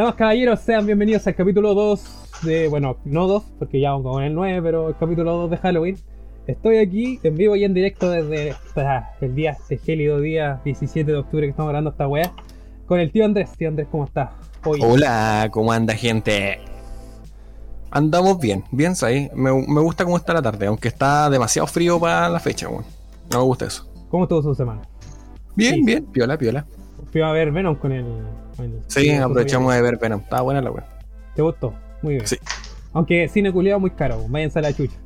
Damas caballeros, sean bienvenidos al capítulo 2 de, bueno, no 2, porque ya vamos con el 9, pero el capítulo 2 de Halloween. Estoy aquí en vivo y en directo desde ah, el día, este gélido día 17 de octubre que estamos grabando esta weá, con el tío Andrés. Tío Andrés, ¿cómo estás? Hola, ¿cómo anda gente? Andamos bien, bien, ahí. Me, me, gusta cómo está la tarde, aunque está demasiado frío para la fecha, weón. No me gusta eso. ¿Cómo estuvo su semana? Bien, sí. bien, piola, piola. Fui a ver Venom con el. sí, aprovechamos de ver Venom. Estaba buena la weá. ¿Te gustó? Muy bien. Sí. Aunque cine culiado muy caro, váyanse a la chucha.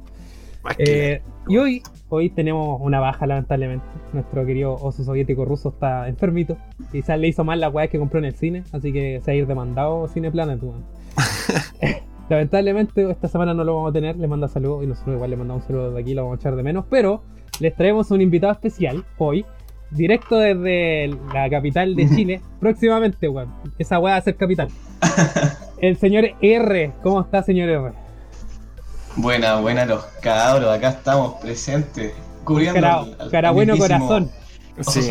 Eh, y hoy, hoy tenemos una baja, lamentablemente. Nuestro querido oso soviético ruso está enfermito. Quizás le hizo mal la weá que compró en el cine, así que se ha ido demandado Cine Planet, Lamentablemente esta semana no lo vamos a tener, le manda saludos y nosotros igual le mandamos un saludo de aquí, lo vamos a echar de menos, pero les traemos un invitado especial hoy, directo desde la capital de Chile, próximamente, weón. Esa weá va a ser capital. El señor R, ¿cómo está señor R? Buena, buena los cabros, acá estamos presentes, cubriendo cara, al, cara bueno corazón. Sí.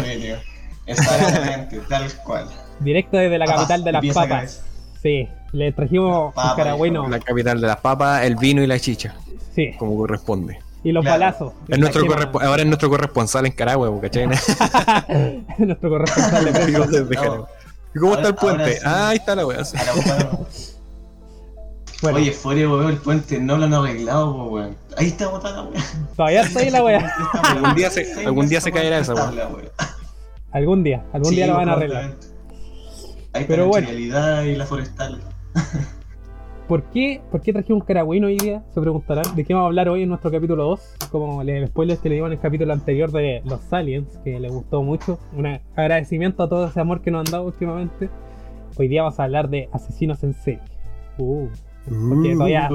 Exactamente, tal cual. Directo desde la capital de las papas. Sí, le trajimos un cara bueno. La capital de las papas, el vino y la chicha. Sí. Como corresponde. Y los claro. palazos. Es nuestro ahora es nuestro corresponsal en Caragua, ¿cachai? nuestro corresponsal de prensa. ¿Y cómo está el puente? Ah, ahí está la wea. Bueno. Oye, fuera weón, el puente no lo han arreglado, weón. Ahí está botada la weá. Todavía está ahí la weá. algún día se, algún día se caerá esa weá. Algún día, algún sí, día lo van a arreglar. Ahí Pero bueno. La y la forestal. ¿Por qué, ¿Por qué traje un caragüino hoy día? Se preguntarán. ¿De qué vamos a hablar hoy en nuestro capítulo 2? Como el spoiler que le dimos en el capítulo anterior de los aliens, que le gustó mucho. Un agradecimiento a todo ese amor que nos han dado últimamente. Hoy día vamos a hablar de asesinos en serie. Uh. Porque todavía,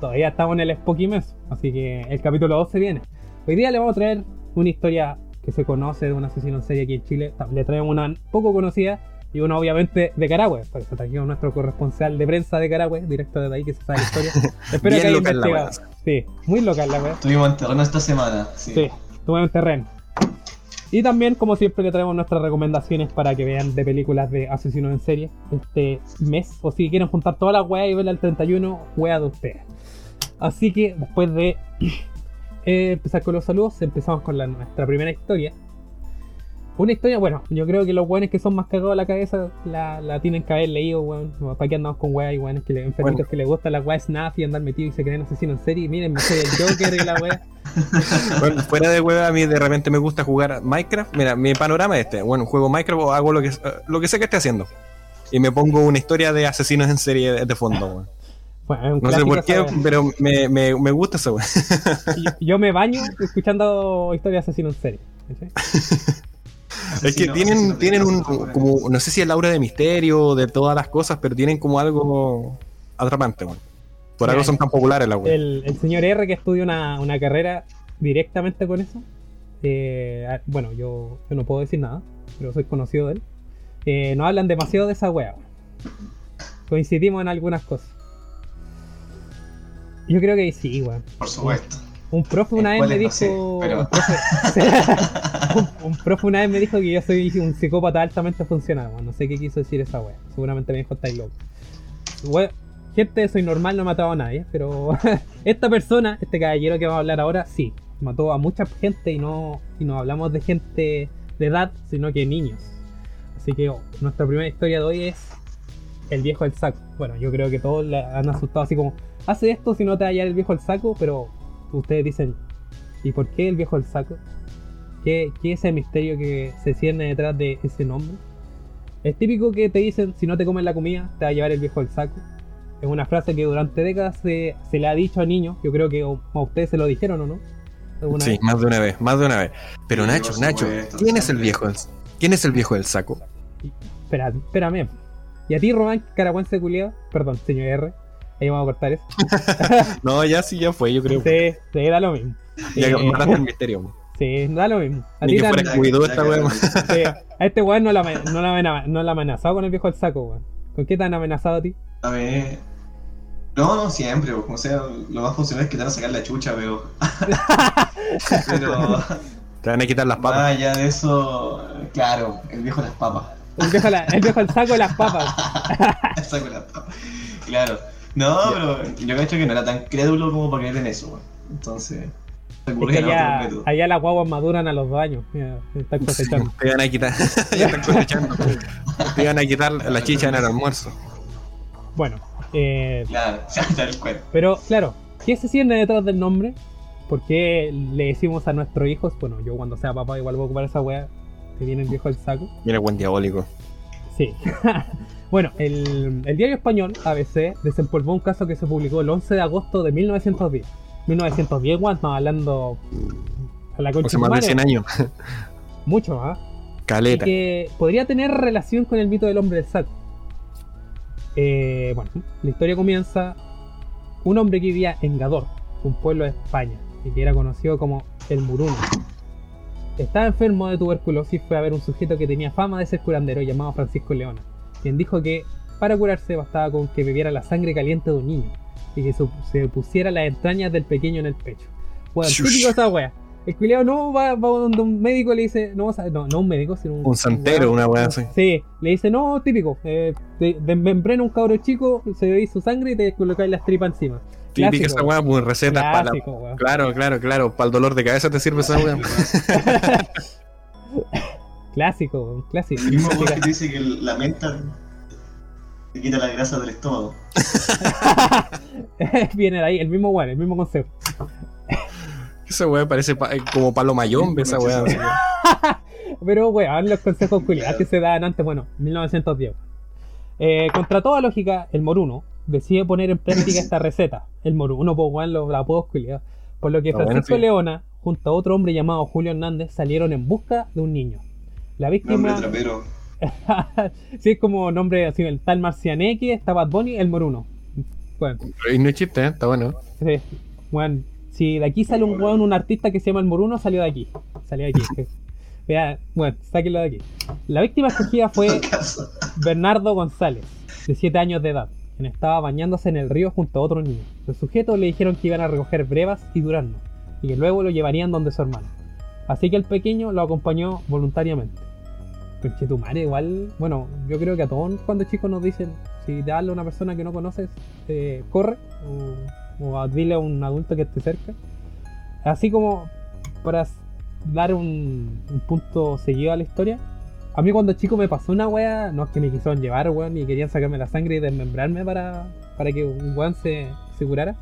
todavía estamos en el Spooky Mes, así que el capítulo 2 se viene. Hoy día le vamos a traer una historia que se conoce de un asesino en serie aquí en Chile. Le traemos una poco conocida y una obviamente de Carahue. Trajimos nuestro corresponsal de prensa de Carahue, directo de ahí que se sabe la historia. Espero que haya investigado. Sí, muy local la wea. Estuvimos en terreno esta semana. Sí, sí estuvimos en terreno. Y también, como siempre, le traemos nuestras recomendaciones para que vean de películas de asesinos en serie este mes. O si quieren juntar todas las weas y verla el 31, wea de ustedes. Así que después de eh, empezar con los saludos, empezamos con la, nuestra primera historia. Una historia, bueno, yo creo que los weones que son más cagados a la cabeza la, la tienen que haber leído, weón. ¿Para qué andamos con weas y weones que le, bueno. que les gusta la wea snap y andar metido y se creen asesinos en serie? Miren, me soy el Joker y la wea. bueno, fuera de wea, a mí de repente me gusta jugar Minecraft. Mira, mi panorama es este. Bueno, juego Minecraft o hago lo que, lo que sé que esté haciendo. Y me pongo una historia de asesinos en serie de, de fondo, weón. Bueno, no sé por qué, pero me, me, me, gusta eso, weón. Yo, yo, me baño escuchando historias de asesinos en serie. Es que tienen, tienen un, como, no sé si es la aura de misterio, de todas las cosas, pero tienen como algo atrapante, bueno. Por algo son tan populares la web. El, el, señor R que estudia una, una carrera directamente con eso. Eh, bueno, yo, yo, no puedo decir nada, pero soy conocido de él. Eh, no hablan demasiado de esa wea. Coincidimos en algunas cosas. Yo creo que sí, weón. Por supuesto. Un profe una vez me dijo. un, profe, una vez me dijo que yo soy un psicópata altamente funcional. No sé qué quiso decir esa wea. Seguramente me dijo estáis loco. gente, soy normal, no he matado a nadie. Pero esta persona, este caballero que vamos a hablar ahora, sí. Mató a mucha gente y no, y no hablamos de gente de edad, sino que niños. Así que oh, nuestra primera historia de hoy es el viejo del saco. Bueno, yo creo que todos le han asustado así como, hace esto si no te va a hallar el viejo del saco, pero ustedes dicen, ¿y por qué el viejo del saco? ¿Qué, ¿Qué, es el misterio que se cierne detrás de ese nombre? Es típico que te dicen, si no te comes la comida, te va a llevar el viejo del saco. Es una frase que durante décadas se, se le ha dicho a niños, yo creo que a ustedes se lo dijeron o no. Sí, vez? más de una vez, más de una vez. Pero sí, Nacho, Nacho, ¿quién es el viejo del, ¿quién es el viejo del saco? Espera, espérame. ¿Y a ti, Román Caragüense culiado? Perdón, señor R. Ahí vamos a cortar eso. no, ya sí, ya fue, yo creo. Sí, sí, da lo mismo. Ya que mataste el misterio. Sí, da lo mismo. A Ni que fuera esta weón. Sí, a este weón no la, no, la, no la amenazado con el viejo del saco, weón. ¿Con qué te han amenazado a ti? A ver. No, no, siempre, como sea, lo más funcional es que te van a sacar la chucha, veo. pero. Te van a quitar las papas. Ah, ya de eso, claro, el viejo de las papas. El viejo, la- el viejo el saco de las papas. Saco la papa. Claro. No, pero yo cacho que no era tan crédulo como para creer en eso, weón. Entonces, Es que allá, allá las guaguas maduran a los dos años. Mira, están cosechando. Te iban a quitar. ya están cosechando. Te iban a quitar la chicha en el almuerzo. Bueno, eh, Claro, tal cual. pero claro, ¿qué se siente detrás del nombre? ¿Por qué le decimos a nuestros hijos? Bueno, yo cuando sea papá igual voy a ocupar esa wea que viene el viejo del saco. Mira, buen diabólico. Sí. bueno, el, el diario español, ABC, desempolvó un caso que se publicó el 11 de agosto de 1910. 1910, weón, estamos hablando a la concha Hace de más de su 100 madre, años. Mucho más. y Caleta. que podría tener relación con el mito del hombre del saco. Eh, bueno, la historia comienza. Un hombre que vivía en Gador, un pueblo de España, y que era conocido como el Muruno. Estaba enfermo de tuberculosis y fue a ver un sujeto que tenía fama de ser curandero llamado Francisco Leona, quien dijo que para curarse bastaba con que bebiera la sangre caliente de un niño y que se pusiera las entrañas del pequeño en el pecho. Bueno, típico esa wea. El culiao no va, va donde un médico le dice, no, o sea, no, no un médico, sino un, Un santero, una weá así. Sí, le dice, no, típico, eh, de, desmembrena un cabro chico, se bebéis su sangre y te colocáis las tripas encima. Típica esa weá, pues recetas para la. Claro, claro, claro. Para el dolor de cabeza te sirve esa weá. Clásico, weón, clásico. El mismo que te dice que la menta te quita la grasa del estómago. Viene de ahí, el mismo weón, el mismo concepto. Esa weá parece pa- eh, como palo mayombe, esa weá. Pero, weón, los consejos culiados que se daban antes, bueno, 1910. Eh, contra toda lógica, el Moruno decide poner en práctica esta receta. El Moruno, pues, weón, los apodos culiados. Por lo que bueno, Francisco sí. Leona, junto a otro hombre llamado Julio Hernández, salieron en busca de un niño. La Nombre víctima, trapero. sí, es como nombre así, el tal Marcianeque, está Bad Bunny, el Moruno. Bueno, Y no es chiste, ¿eh? Está bueno. sí, weón, si de aquí sale un weón, un artista que se llama el Moruno, salió de aquí. Salió de aquí. Vea, bueno, sáquenlo de aquí. La víctima escogida fue. Bernardo González, de 7 años de edad, quien estaba bañándose en el río junto a otro niño. Los sujetos le dijeron que iban a recoger brevas y duraznos, y que luego lo llevarían donde su hermano. Así que el pequeño lo acompañó voluntariamente. Conchetumare, igual, bueno, yo creo que a todos cuando chicos nos dicen, si te habla una persona que no conoces, eh, corre, o, o dile a un adulto que esté cerca. Así como para dar un, un punto seguido a la historia, a mí cuando chico me pasó una wea, no es que me quisieron llevar, weón, y querían sacarme la sangre y desmembrarme para, para que un weón se, se curara.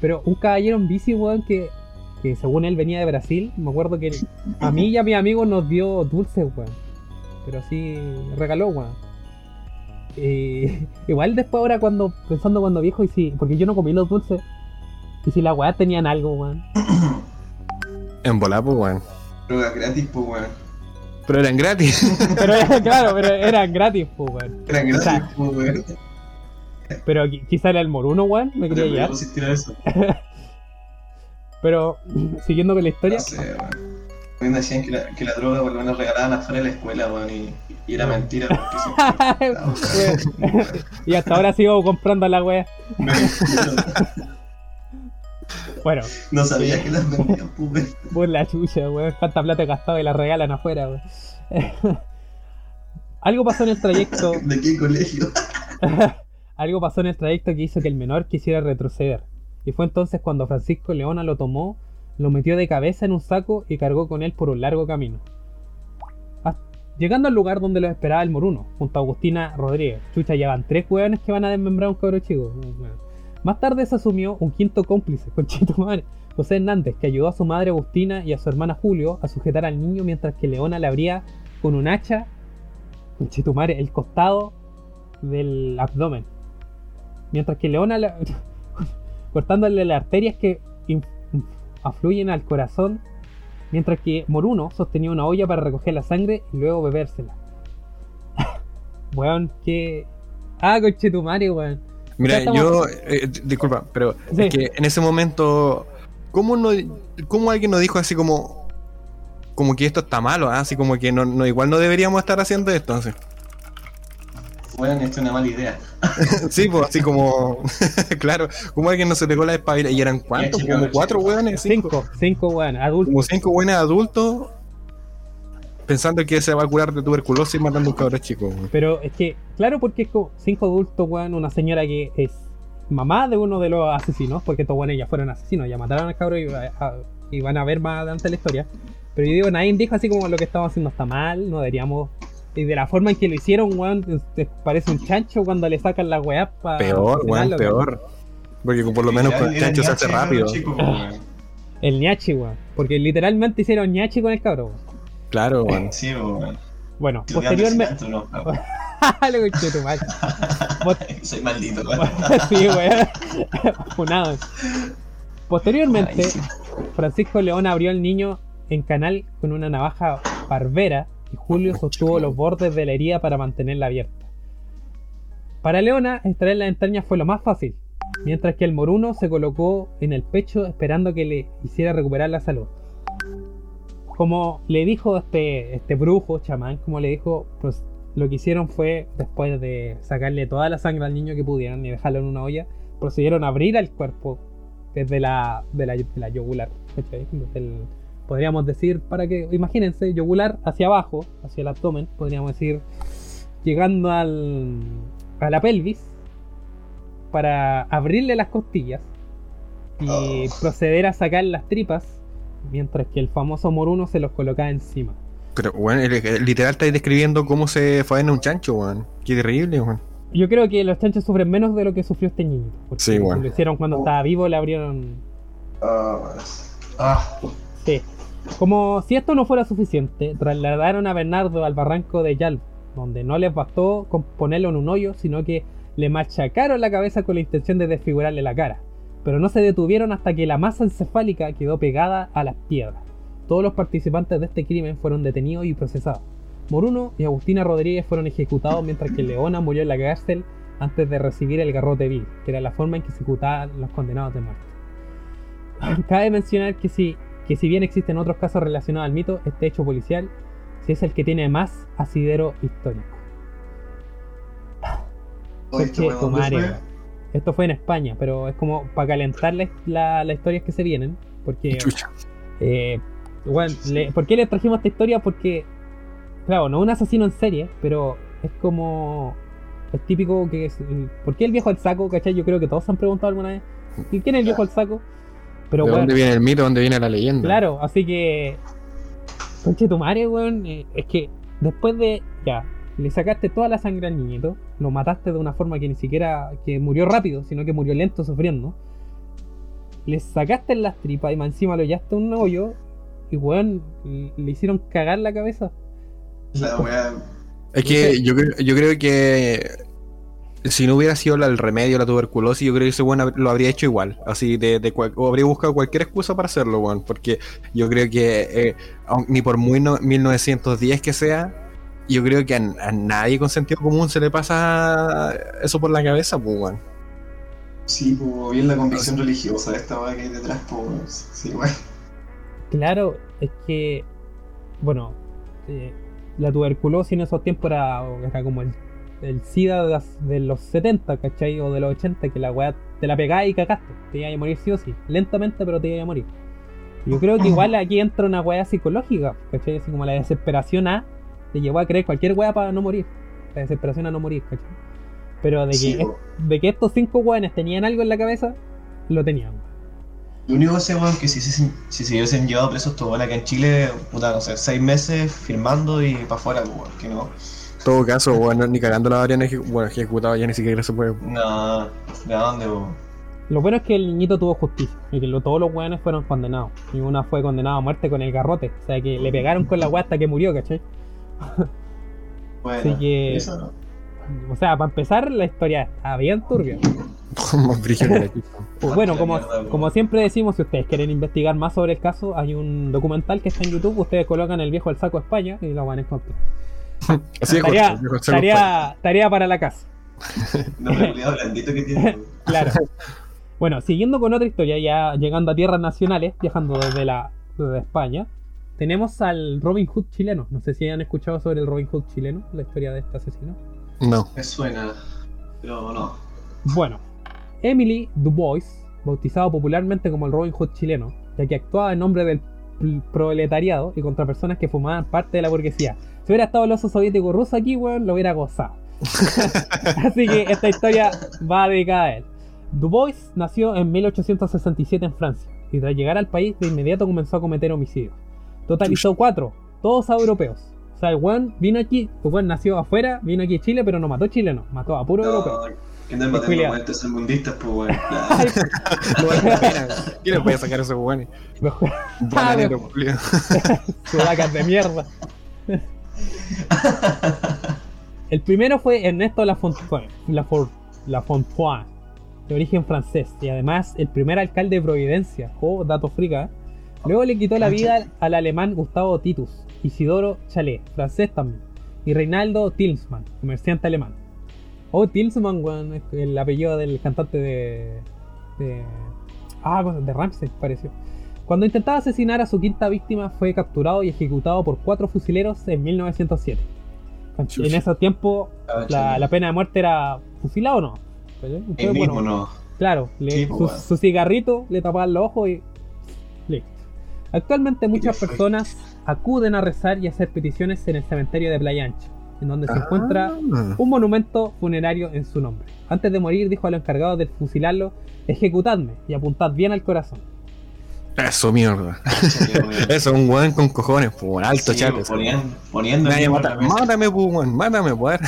Pero un caballero en bici, weón, que, que según él venía de Brasil, me acuerdo que a mí y a mis amigos nos dio dulces, weón. Pero sí, regaló, weón. Y, igual después ahora cuando, pensando cuando viejo, y si, porque yo no comí los dulces, y si las weas tenían algo, weón. En volar, pues, weón. Drogas gratis, pues, weón. Pero eran gratis. Pero claro, pero eran gratis, pues, weón. Eran O sea, gratis, pues, weón. Pero qui- quizá era el moruno, weón, me quería Pero llevar. Pero siguiendo con la historia, No sé, weón. A mí me decían que la, que la droga por lo menos regalaban afuera de la escuela, weón, y, y era mentira porque siempre- y hasta ahora sigo comprando la wea. Bueno, No sabía que las vendían, pues, por la chucha, weón. Cuánta plata he gastado y la regalan afuera, weón. Algo pasó en el trayecto. ¿De qué colegio? Algo pasó en el trayecto que hizo que el menor quisiera retroceder. Y fue entonces cuando Francisco Leona lo tomó, lo metió de cabeza en un saco y cargó con él por un largo camino. Llegando al lugar donde los esperaba el Moruno, junto a Agustina Rodríguez. Chucha, ya van tres hueones que van a desmembrar a un cabro chico. Más tarde se asumió un quinto cómplice, conchito José Hernández, que ayudó a su madre Agustina y a su hermana Julio a sujetar al niño mientras que Leona le abría con un hacha, conchito madre, el costado del abdomen. Mientras que Leona la- cortándole las arterias que afluyen al corazón, mientras que Moruno sostenía una olla para recoger la sangre y luego bebérsela. weón, que. Ah, conchetumare, weón. Mira, yo, eh, d- disculpa, pero Sí. es que en ese momento, ¿cómo, no, cómo alguien nos dijo así como, como que esto está malo? ah? Así como que no, no, igual no deberíamos estar haciendo esto. Así. Weón, esto es una mala idea. Sí, pues así como, claro, como alguien no se pegó la espabila y eran cuántos, chico, como cuatro hueones, cinco, Cinco, weón, adultos. como cinco buenos adultos pensando que se va a curar de tuberculosis matando a un cabrón chico. weón. Pero es que, claro, porque es como cinco adultos, weón, una señora que es mamá de uno de los asesinos, porque estos weones ya fueron asesinos, ya mataron al cabrón y, a- y van a ver más adelante la historia. Pero yo digo, nadie dijo así como lo que estamos haciendo está mal, no deberíamos. Y de la forma en que lo hicieron, weón, te parece un chancho cuando le sacan la weá para. Peor, weón, peor. Porque por lo menos con el chancho se hace rápido. El ñachi, weón. Porque literalmente hicieron ñachi con el cabrón, weón. Claro, weón. Sí, weón. Bueno, posteriormente. no, weón. Lo conché tu madre. Soy maldito, weón. sí, weón. Funado. Posteriormente, Ay, sí. Francisco León abrió al niño en canal con una navaja barbera y Julio sostuvo los bordes de la herida para mantenerla abierta. Para Leona, extraer la entraña fue lo más fácil, mientras que el moruno se colocó en el pecho esperando que le hiciera recuperar la salud. Como le dijo este, este brujo, chamán, como le dijo, pues lo que hicieron fue, después de sacarle toda la sangre al niño que pudieran y dejarlo en una olla, procedieron a abrir el cuerpo desde la, de la, de la yugular. ¿cachai? Desde el- podríamos decir, para que, imagínense, yugular hacia abajo, hacia el abdomen, podríamos decir, llegando al, a la pelvis, para abrirle las costillas y Oh. proceder a sacar las tripas, mientras que el famoso moruno se los colocaba encima. Pero, el- literal estáis describiendo cómo se fue en un chancho, weón. Qué terrible, weón. Yo creo que los chanchos sufren menos de lo que sufrió este niño. Porque Sí, bueno. Lo hicieron cuando estaba vivo, le abrieron Ah, ah, Sí. Como si esto no fuera suficiente, trasladaron a Bernardo al barranco de Yalvo, donde no les bastó con ponerlo en un hoyo, sino que le machacaron la cabeza con la intención de desfigurarle la cara. Pero no se detuvieron hasta que la masa encefálica quedó pegada a las piedras. Todos los participantes de este crimen fueron detenidos y procesados. Moruno y Agustina Rodríguez fueron ejecutados mientras que Leona murió en la cárcel antes de recibir el garrote vil, que era la forma en que ejecutaban los condenados de muerte. Cabe mencionar que si, que si bien existen otros casos relacionados al mito, este hecho policial sí es el que tiene más asidero histórico. oye, ¿este Coche weón tu dónde madre, fue? Esto fue en España, pero es como para calentarles la- las historias que se vienen. Porque, Chucha. eh, bueno, le- ¿por qué les trajimos esta historia? Porque, claro, no es un asesino en serie, pero es como. Es típico que. Es, ¿Por qué el viejo al saco? ¿Cachai? Yo creo que todos se han preguntado alguna vez. ¿Y quién es el viejo al saco? Pero ¿De bueno, dónde viene el mito? ¿De dónde viene la leyenda? Claro, así que. Conche tu madre, weón. eh, es que después de. Ya, le sacaste toda la sangre al niñito. Lo mataste de una forma que ni siquiera. que murió rápido, sino que murió lento, sufriendo. Le sacaste las tripas y más encima lo hallaste en un hoyo. Y weón, le hicieron cagar la cabeza. La weá. Es que yo creo, yo creo que si no hubiera sido la- el remedio, la tuberculosis, yo creo que ese weón lo habría hecho igual. Así de, de cual- o habría buscado cualquier excusa para hacerlo, weón. Porque yo creo que eh, aun- ni por muy no- 1910 que sea, yo creo que a, a nadie con sentido común se le pasa eso por la cabeza, pues, weón. Sí, pues bien la convicción religiosa de esta weá que hay detrás, pues. Sí, weón. Claro, es que. Bueno, eh, la tuberculosis en esos tiempos era, era como el, el SIDA de, las- de los 70, ¿cachai? O de los 80, que la weá te la pegás y cagaste. Te ibas a morir sí o sí. Lentamente, pero te ibas a morir. Yo creo que igual aquí entra una weá psicológica, ¿cachai? Así como la desesperación a. Te llevó a creer cualquier weá para no morir. La desesperación a no morir, ¿cachai? Pero de que, Sí, de que estos cinco weones tenían algo en la cabeza, lo tenían. Lo único que sé, weón, que si se, si se hubiesen llevado presos estos weón acá en Chile, puta, no sé, seis meses firmando y para afuera, weón, que no. En todo caso, weón, ni cagando la habrían eje- bueno, ejecutado ya ni siquiera se puede. No, ¿de dónde, weón? Lo bueno es que el niñito tuvo justicia y que lo- todos los weones fueron condenados. Y una fue condenada a muerte con el garrote. O sea que le pegaron con la weá hasta que murió, ¿cachai? Bueno, Así que- eso no. O sea, para empezar, la historia está bien turbia. Pues bueno, como, como siempre decimos, si ustedes quieren investigar más sobre el caso, hay un documental que está en YouTube. Ustedes colocan el viejo al saco España y lo van a encontrar. Así es, Tarea, Jorge, Jorge, tarea, tarea para la casa. Nombre culiado blandito que tiene. Claro. Bueno, siguiendo con otra historia, ya llegando a tierras nacionales, viajando desde la desde España, tenemos al Robin Hood chileno. No sé si han escuchado sobre el Robin Hood chileno, la historia de este asesino. No. Me suena, pero no. Bueno, Emily Dubois, bautizado popularmente como el Robin Hood chileno, ya que actuaba en nombre del proletariado y contra personas que formaban parte de la burguesía. Si hubiera estado el oso soviético ruso aquí, weón, lo hubiera gozado. Así que esta historia va dedicada a él. Dubois nació en 1867 en Francia y tras llegar al país de inmediato comenzó a cometer homicidios. Totalizó cuatro, todos europeos. O sea, el weón vino aquí, el weón nació afuera, vino aquí a Chile, pero no mató chilenos, mató a puro europeo. No, que no es matando Culeado. muertes en mundistas, pues weón. Pena. ¿Quién le puede sacar a esos weones? Bananero. Sudacas de mierda. El primero fue Ernesto Lafontaine, Lafon- Lafontaine, de origen francés, y además el primer alcalde de Providencia, o dato frica. Luego le quitó la vida al alemán Gustavo Titus, Isidoro Chalet, francés también, y Reinaldo Tilsman, comerciante alemán. Oh, Tilsman, el apellido del cantante de. de ah, de Ramsey, pareció. Cuando intentaba asesinar a su quinta víctima, fue capturado y ejecutado por cuatro fusileros en 1907. En ese tiempo, Ah, la, la pena de muerte era fusilado o no. ¿Cachai? El Entonces, mismo bueno, no. Claro, le- Sí, su, pues, su cigarrito, le tapaban los ojos y listo. Actualmente muchas personas acuden a rezar y hacer peticiones en el cementerio de Playa Ancha, en donde se encuentra Ah. un monumento funerario en su nombre. Antes de morir dijo a los encargados de fusilarlo, ejecutadme y apuntad bien al corazón. Eso, mierda. Weón. Eso, un weón con cojones, pues, un alto Sí, chate. pues, poniendo, poniendo Nadie el mata. Mátame, pues, weón, mátame, pues.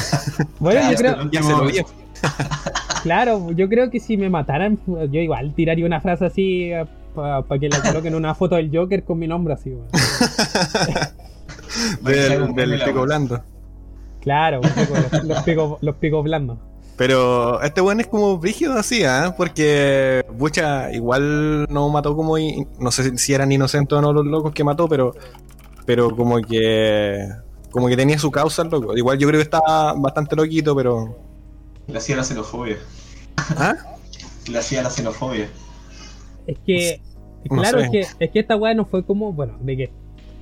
Bueno, Ya, yo creo, Ya se lo último- vi. claro, yo creo que si me mataran, yo igual tiraría una frase así para que la coloquen una foto del Joker con mi nombre así, weón. Del, del pico blando. Claro, los, los picos, los picos blandos. Pero este weón es como brígido así, ¿ah? Porque Bucha igual no mató como. No sé si eran inocentes o no los locos que mató, pero. Pero como que. Como que tenía su causa el loco. Igual yo creo que estaba bastante loquito, pero. Le hacía la xenofobia. ¿Ah? Le hacía la xenofobia. Es que, No claro, sé. es, que, es que esta weá no fue como, bueno, de que.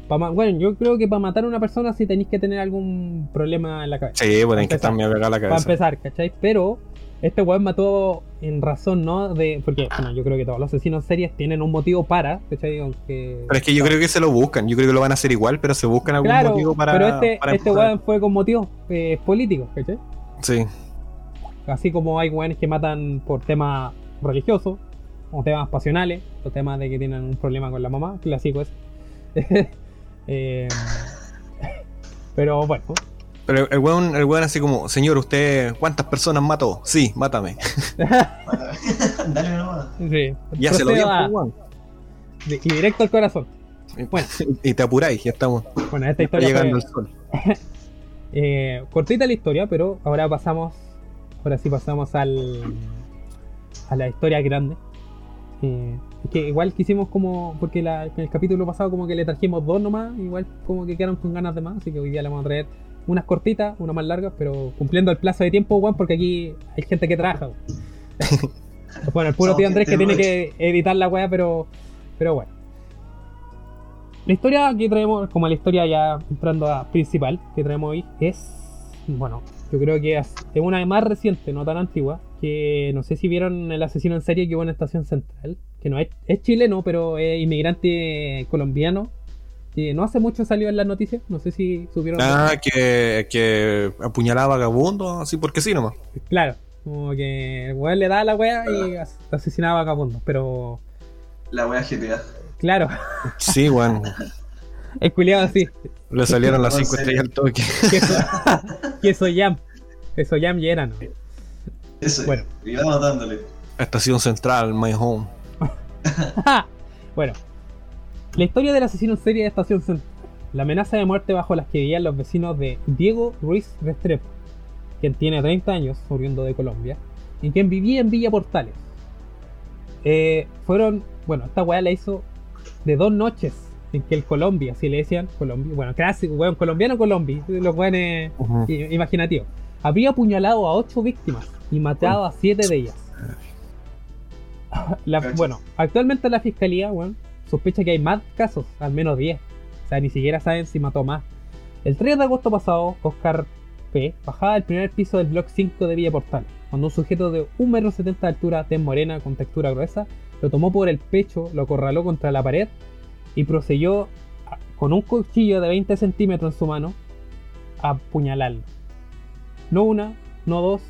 Pa bueno, yo creo que para matar a una persona sí tenéis que tener algún problema en la cabeza. Sí, pues tienen que estar medio la Para cabeza. empezar, ¿cachai? Pero este weón mató en razón, ¿no? De, porque, bueno, yo creo que todos los asesinos series tienen un motivo para, ¿cachai? Aunque... Pero es que yo creo que se lo buscan. Yo creo que lo van a hacer igual, pero se buscan algún Claro, motivo para. pero este, para este weón fue con motivos eh, políticos, ¿cachai? Sí. Así como hay weones que matan por temas religiosos, o temas pasionales, o temas de que tienen un problema con la mamá, clásico es. Eh, pero bueno, Pero el weón, el weón así como, señor, ¿usted cuántas personas mató? Sí, mátame. Dale nomás. sí. Ya se lo dio, y directo al corazón. Bueno. Y te apuráis, ya estamos Bueno, esta está historia llegando fue, el sol. eh, cortita la historia, pero ahora pasamos, ahora sí pasamos al a la historia grande. Eh, que igual quisimos como, porque la- en el capítulo pasado como que le trajimos dos nomás, igual como que quedaron con ganas de más, así que hoy día le vamos a traer unas cortitas, unas más largas, pero cumpliendo el plazo de tiempo, Juan, porque aquí hay gente que trabaja. bueno, el puro tío Andrés que tiene que editar la weá, pero, pero bueno. La historia que traemos, como la historia ya entrando a principal que traemos hoy, es, bueno, yo creo que es una más reciente, no tan antigua, que no sé si vieron el asesino en serie que hubo en Estación Central, que no es, es chileno, pero es inmigrante colombiano, que no hace mucho salió en las noticias, no sé si supieron. Ah, que, que apuñalaba a vagabundo, así porque sí nomás. Claro, como que el weón le da a la wea y as- asesinaba a vagabundos, pero La wea GTA. claro, Sí, weón. el culiado así, Le salieron las No, en 5 serio. estrellas al toque. queso, queso jam, queso jam y era, ¿no? Eso. Bueno. Y vamos dándole. Estación Central, My Home. bueno, la historia del asesino en serie de Estación Central. La amenaza de muerte bajo las que vivían los vecinos de Diego Ruiz Restrepo, quien tiene 30 años, oriundo de Colombia, y quien vivía en Villa Portales. Eh, fueron, bueno, esta weá la hizo de dos noches en que el Colombia, si le decían Colombia, bueno, clásico, weón, colombiano Colombia, los weones i- imaginativos, había apuñalado a ocho víctimas y matado a siete de ellas. La- bueno, actualmente la fiscalía, weón, sospecha que hay más casos, al menos 10. O sea, ni siquiera saben si mató más. El 3 de agosto pasado, Oscar P. bajaba del primer piso del bloque 5 de Villa Portal, cuando un sujeto de 1,70 m de altura, tez morena, con textura gruesa, lo tomó por el pecho, lo acorraló contra la pared y procedió con un cuchillo de 20 centímetros en su mano a apuñalarlo. No una, no dos,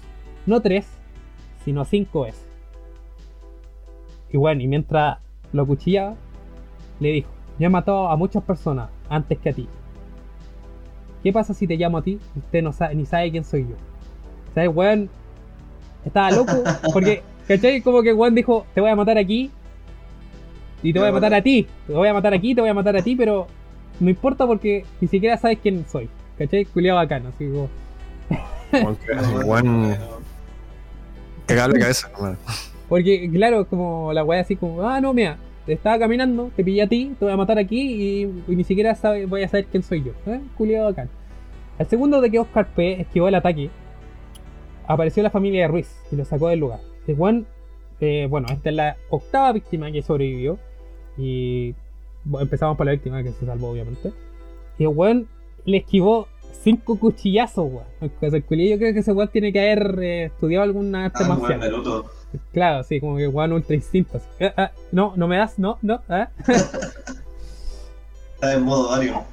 no tres, sino cinco veces. Y bueno, y mientras lo acuchillaba, le dijo, yo he matado a muchas personas antes que a ti. ¿Qué pasa si te llamo a ti? Usted no sabe, ni sabe quién soy yo. ¿Sabes, weón? Estaba loco porque, ¿cachai? Como que weón dijo, te voy a matar aquí y te voy a matar a ti. Te voy a matar aquí, te voy a matar a ti, pero no importa porque ni siquiera sabes quién soy. ¿Cachai? Culiado bacano, así como... Juan, cagaba la cabeza, hermano. Porque, claro, como la weá así como, ah, no, mira, estaba caminando, te pillé a ti, te voy a matar aquí y, y ni siquiera sabe, voy a saber quién soy yo. ¿eh? Culiado bacán. Al segundo de que Oscar P. esquivó el ataque, apareció la familia de Ruiz y lo sacó del lugar. El Juan, eh, bueno, esta es la octava víctima que sobrevivió. Y bueno, empezamos por la víctima que se salvó, obviamente. Y el Juan le esquivó cinco cuchillazos, weón. Yo creo que ese weón tiene que haber eh, estudiado alguna arte Ah, weón, marcial. Claro, sí, como que weón ultra instinto. Ah, ah, no, no me das, no, no, ah. Está en modo Dario.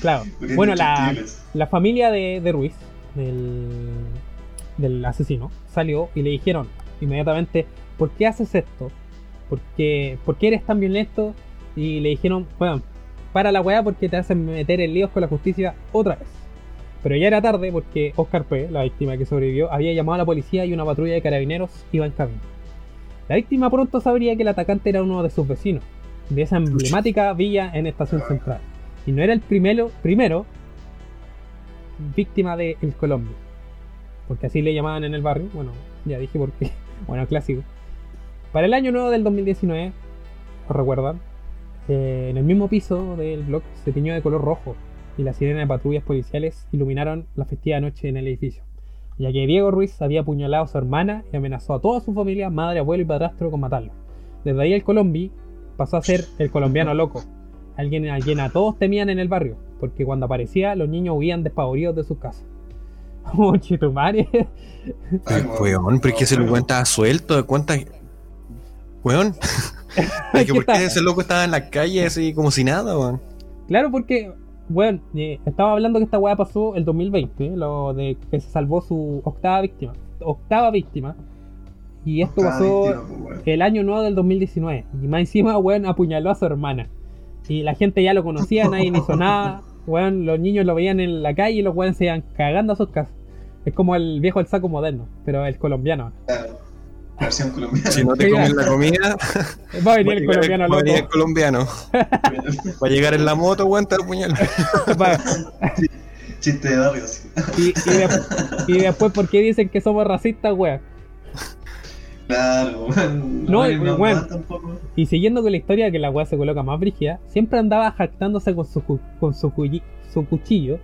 Claro. Bueno, la, la familia de, de Ruiz, del, del asesino, salió y le dijeron inmediatamente, ¿por qué haces esto? ¿Por qué, por qué eres tan violento? Y le dijeron, bueno, para la weá porque te hacen meter en líos con la justicia otra vez. Pero ya era tarde porque Oscar P., la víctima que sobrevivió, había llamado a la policía y una patrulla de carabineros iba en camino. La víctima pronto sabría que el atacante era uno de sus vecinos, de esa emblemática villa en Estación Central. Y no era el primero, primero víctima de El Colombia. Porque así le llamaban en el barrio. Bueno, ya dije por qué. Bueno, clásico. Para el año nuevo del 2019, ¿os recuerdan? Eh, en el mismo piso del blog se tiñó de color rojo y las sirenas de patrullas policiales iluminaron la festiva noche en el edificio. Ya que Diego Ruiz había apuñalado a su hermana y amenazó a toda su familia, madre, abuelo y padrastro con matarlo. Desde ahí el Colombi pasó a ser el colombiano loco, alguien a quien a todos temían en el barrio, porque cuando aparecía los niños huían despavoridos de sus casas. Oh. Ay, Weón, pero es que ese loco estaba suelto. ¿Cuántas? Weón. Es que ¿Por qué ese loco estaba en la calle así como si nada, weón? Claro, porque, bueno, eh, estaba hablando que esta weá pasó el 2020, ¿eh? lo de que se salvó su octava víctima. Octava víctima. Y esto pasó víctima, pues, weón. el año nuevo del 2019. Y más encima, weón, apuñaló a su hermana. Y la gente ya lo conocía, nadie hizo nada. Weón, los niños lo veían en la calle y los weones se iban cagando a sus casas. Es como el viejo del saco moderno, pero el colombiano. Claro. Versión colombiana. Si no te comes la comida, Va a venir el colombiano va a venir el colombiano. Va a llegar en la moto, weón, te va a apuñalar. Va- Chiste de barrio, sí. Y, y de- y después, ¿por qué dicen que somos racistas, weón? Claro, weón. No, hay más weón. Y siguiendo con la historia que la weá se coloca más brígida, siempre andaba jactándose con su, cu- con su, su cuchillo,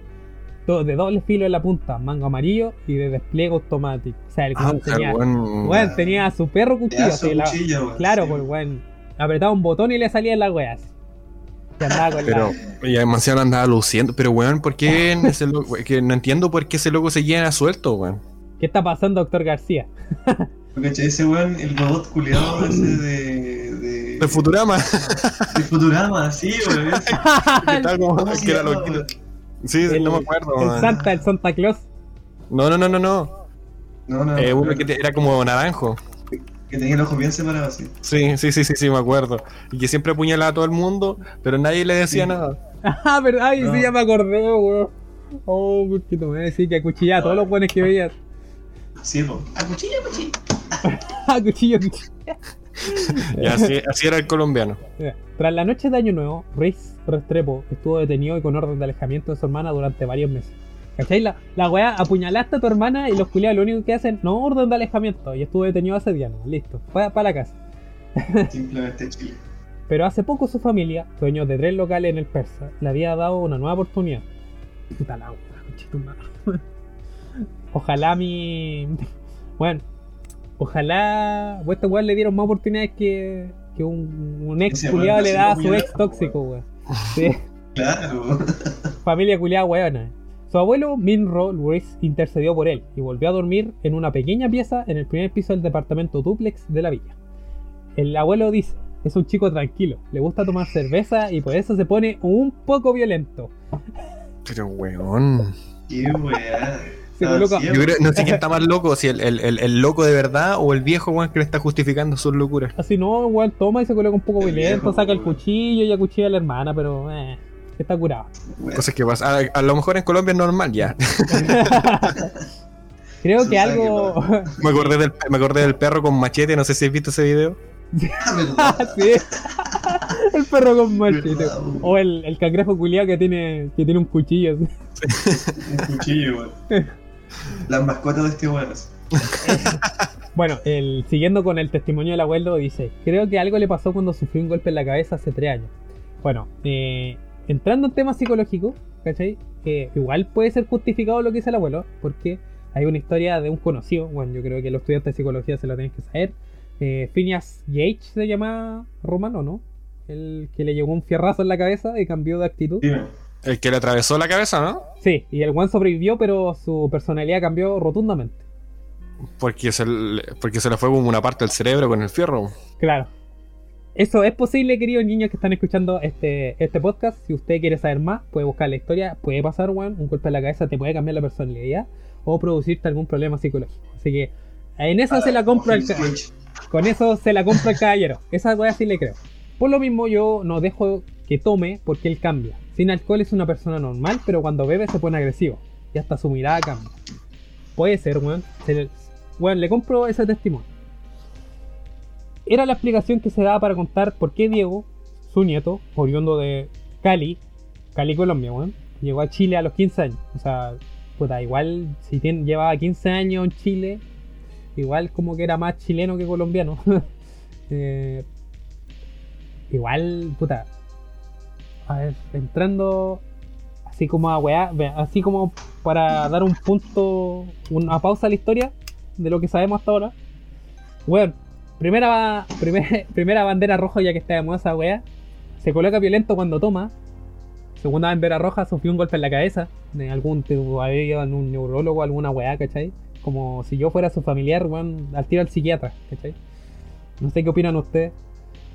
de doble filo en la punta, mango amarillo y de despliegue automático. O sea, el Ah, tenía, weón, tenía a su perro cuchillo. Así, la- cuchillo, weón. claro, sí, pues weón, apretaba un botón y le salía en la weá. así. Y andaba con Pero, la... y demasiado andaba luciendo. Pero, weón, ¿por qué en ese loco? Que no entiendo por qué ese loco se llena suelto, weón. ¿Qué está pasando, doctor García? Ese weón, el robot culiado ese de. de. De Futurama. de Futurama, sí, weón. ese. que estaba como- ¿Cómo se que era loquito. Sí, El- no me acuerdo, el. Santa, el Santa Claus. No, no, no, no, no. No, no, Eh, no, uno que te- era como naranjo. que tenía el ojo bien separado, así. Sí, sí, sí, sí, sí, me acuerdo. Y que siempre apuñalaba a todo el mundo, pero nadie le decía Sí. nada. Ah, pero ay, No. sí, ya me acordé, weón. Oh, porque me decís que acuchillaba a todos los buenos que veías. Sí, po. A cuchillo, cuchillo. Ah, cuchillo, cuchillo. Y así, así era el colombiano. Tras la noche de Año Nuevo, Ruiz Restrepo estuvo detenido y con orden de alejamiento de su hermana durante varios meses. ¿Cachai? La, la weá, apuñalaste a tu hermana y los culiados lo único que hacen, no orden de alejamiento. Y estuvo detenido hace días, ¿no? listo, para la casa. Simplemente Chile. Pero hace poco su familia, dueños de tres locales en el Persa, le había dado una nueva oportunidad. Puta la weá. Ojalá mi. Bueno, ojalá. Pues este weón le dieron más oportunidades que, que un, un ex culiado le da a su apuñalado, ex tóxico, weón. Sí, Claro. familia culiada weona. Su abuelo, Minro Ruiz, intercedió por él y volvió a dormir en una pequeña pieza en el primer piso del departamento duplex de la villa. El abuelo dice, es un chico tranquilo, le gusta tomar cerveza y por eso se pone un poco violento. Pero weón. Qué weá. Se Ah, Yo creo, no sé quién está más loco, si el, el- el- el loco de verdad o el viejo weón que le está justificando sus locuras. Así no, igual toma y se coloca un poco violento, saca el weón. cuchillo y acuchilla a la hermana, pero eh, está curado. Cosas que pasan. A, a lo mejor en Colombia es normal ya. Creo Eso que algo. Me acordé, del, me acordé del perro con machete, no sé si has visto ese video. Ah, sí. el perro con machete. Weón. O el, el cangrejo culiado que tiene, que tiene un cuchillo. así. Un cuchillo, weón. Las mascotas de este weón. Bueno, el, siguiendo con el testimonio del abuelo, dice: Creo que algo le pasó cuando sufrió un golpe en la cabeza hace tres años. Bueno, eh, entrando en temas psicológicos, ¿cachai? Eh, igual puede ser justificado lo que dice el abuelo, porque hay una historia de un conocido, bueno, yo creo que los estudiantes de psicología se lo tienen que saber. Eh, Phineas Gage se llama romano, ¿no? El que le llegó un fierrazo en la cabeza y cambió de actitud. El que le atravesó la cabeza, ¿no? Sí, y el one sobrevivió, pero su personalidad cambió rotundamente. Porque se, le- porque se le fue como una parte del cerebro con el fierro. Claro. Eso es posible, queridos niños que están escuchando este, este podcast. Si usted quiere saber más, puede buscar la historia. Puede pasar, weón, un golpe en la cabeza te puede cambiar la personalidad o producirte algún problema psicológico. Así que en eso se la compro al con eso se la compro al caballero. Esa weá sí le creo. Por lo mismo, yo no dejo que tome porque él cambia. Sin alcohol es una persona normal, pero cuando bebe se pone agresivo. Y hasta su mirada cambia. Puede ser, weón. Se le- Weón, le compro ese testimonio. Era la explicación que se daba para contar por qué Diego, su nieto, oriundo de Cali, Cali, Colombia, weón, llegó a Chile a los 15 años. O sea, puta, igual si llevaba 15 años en Chile, igual como que era más chileno que colombiano. Eh, igual, puta. A ver, entrando así como a weá, así como para dar un punto, una pausa a la historia de lo que sabemos hasta ahora. Weón, primera, primer- primera bandera roja ya que está de moda esa weá. Se coloca violento cuando toma. Segunda bandera roja, sufrió un golpe en la cabeza. De algún tipo, había un neurólogo, alguna weá, ¿cachai? Como si yo fuera su familiar, weón, al tiro al psiquiatra, ¿cachai? No sé qué opinan ustedes.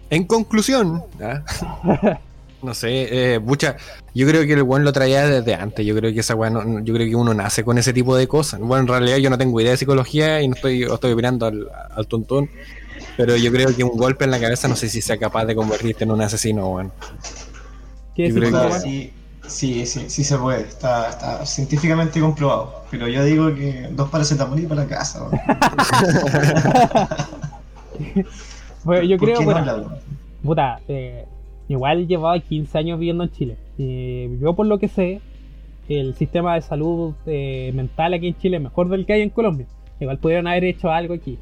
En conclusión, ¿ah? no sé, eh, mucha, yo creo que el weón lo traía desde antes. Yo creo que esa weón, no- yo creo que uno nace con ese tipo de cosas. Bueno, en realidad yo no tengo idea de psicología y no estoy, estoy opinando al, al tontón. Pero yo creo que un golpe en la cabeza no sé si sea capaz de convertirte en un asesino, weón. ¿Qué Yo decís, creo O que- sea, weón? sí, sí, sí, sí se puede. Está, está científicamente comprobado. Pero yo digo que dos paracetamol y para la casa. weón. Bueno, yo ¿Por creo, qué no bueno, la weón? puta, eh, igual llevaba 15 años viviendo en Chile. Y yo por lo que sé, el sistema de salud eh, mental aquí en Chile es mejor del que hay en Colombia. Igual pudieron haber hecho algo aquí.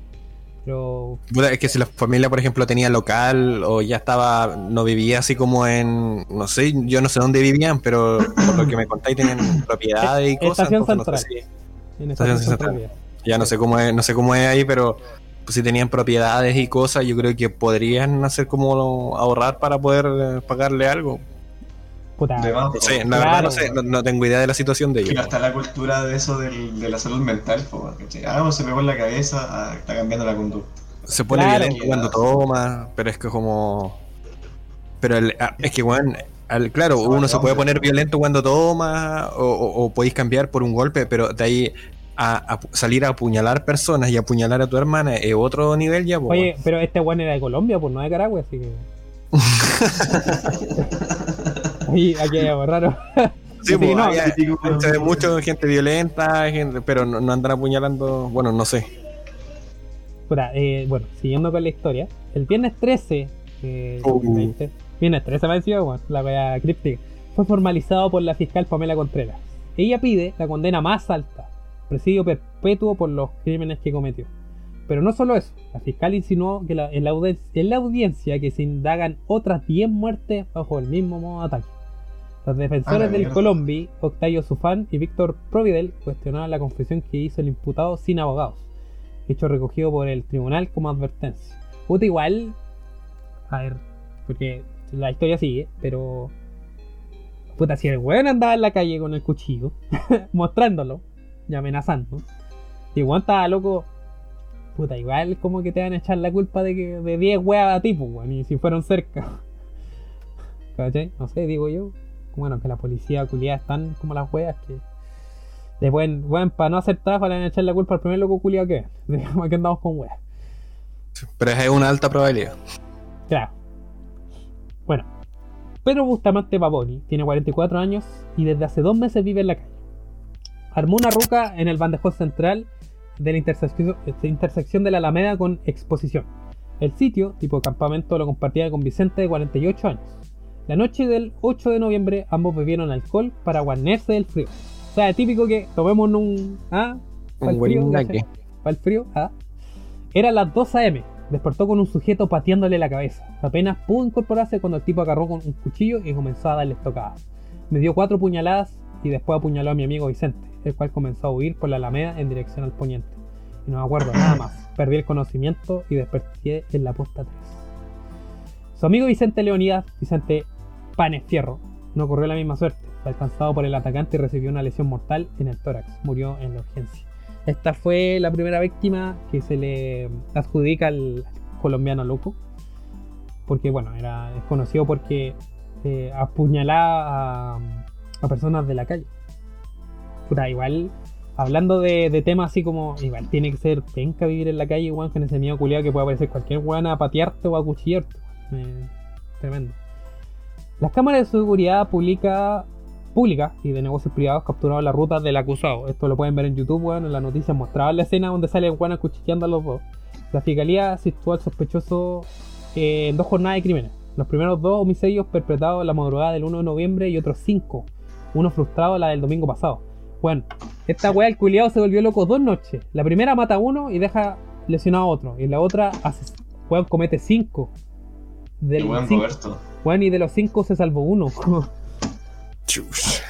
Pero Es que si la familia, por ejemplo, tenía local o ya estaba, no vivía así como en, no sé, yo no sé dónde vivían, pero por lo que me contáis tenían propiedades y cosas. Estación entonces no sé Central. si- en Estación esa Central. ya no sé cómo es, no sé cómo es ahí, pero pues, si tenían propiedades y cosas, yo creo que podrían hacer como ahorrar para poder eh, pagarle algo. Puta, De más, No sé, la Claro. verdad no sé, no, no tengo idea de la situación de Que ellos. hasta la cultura de eso del- de la salud mental. Ah, no se pegó en la cabeza, ah, está cambiando la conducta. Se pone Claro. violento cuando toma, pero es que como... Pero el- ah, es que, al- claro, uno se puede poner violento cuando toma o, o- o podéis cambiar por un golpe, pero de ahí a, a salir a apuñalar personas y apuñalar a tu hermana es otro nivel ya, po, Oye, pero este weón era de Colombia, pues no de Caragua, así que. Ahí, aquí hay algo raro. Sí, pues, no, hay- típico, hay- se ve mucho gente violenta, gente, pero no, no andan apuñalando, bueno, no sé. Puta, eh, bueno, siguiendo con la historia. El viernes 13, eh, Uh. 2020, viernes 13 me decía, bueno, la wea críptica, fue formalizado por la fiscal Pamela Contreras. Ella pide la condena más alta, presidio perpetuo por los crímenes que cometió. Pero no solo eso, la fiscal insinuó que la- en, la en la audiencia que se indagan otras 10 muertes bajo el mismo modo de ataque. Los Ah, defensores la del. Colombi, Octavio Sufán y Víctor Providel, cuestionaron la confesión que hizo el imputado sin abogados, hecho recogido por el tribunal como advertencia. Puta, igual. A ver, porque la historia sigue, pero. Puta, si el weón andaba en la calle con el cuchillo, mostrándolo y amenazando, y weón estaba loco. puta, igual como que te van a echar la culpa de que de 10 weas a ti, pues, weón, y si fueron cerca. ¿Cachai? No sé, digo yo. Bueno, que la policía culiada están como las weas que. Después, bueno, para no hacer trabajo le van a echar la culpa al primer loco culiado que es. Digamos que andamos con weas. Pero es una alta probabilidad. Claro. Bueno, Pedro Bustamante Pavoni tiene 44 años y desde hace dos meses vive en la calle. Armó una ruca en el bandejón central de la intersección, de intersección de la Alameda con exposición. El sitio, tipo campamento, lo compartía con Vicente de 48 años. La noche del 8 de noviembre ambos bebieron alcohol para guarnerse del frío. O sea, típico que tomemos un... ¿ah? ¿Para el frío? ¿Para el frío? ¿ah? Era las 2 a.m. Despertó con un sujeto pateándole la cabeza. Apenas pudo incorporarse cuando el tipo agarró con un cuchillo y comenzó a darle estocadas. Me dio cuatro puñaladas y después apuñaló a mi amigo Vicente, el cual comenzó a huir por la alameda en dirección al poniente. Y no me acuerdo nada más. Perdí el conocimiento y desperté en la posta 3. Su amigo Vicente Leonidas, Vicente Panes Fierro, no corrió la misma suerte. Fue alcanzado por el atacante y recibió una lesión mortal en el tórax. Murió en la urgencia. Esta fue la primera víctima que se le adjudica al colombiano loco. Porque, bueno, era es conocido porque eh, apuñalaba a, a personas de la calle. Igual, hablando de, de temas así como, igual tiene que ser penca vivir en la calle, weón, con ese miedo culiado que puede aparecer cualquier weón a patearte o a cuchillarte. Eh, tremendo. Las cámaras de seguridad pública, públicas y de negocios privados capturaron la ruta del acusado. Esto lo pueden ver en YouTube, weón, en las noticias mostraban la escena donde sale el weón acuchillando a los dos. La fiscalía situó al sospechoso eh, en dos jornadas de crímenes. Los primeros dos homicidios perpetrados la madrugada del 1 de noviembre y otros cinco. Uno frustrado la del domingo pasado. Bueno, esta weá, el culiado se volvió loco dos noches. La primera mata a uno y deja lesionado a otro. Y la otra hace, weón, comete cinco. Del cinco- Roberto. weón, y de los cinco se salvó uno. Chus.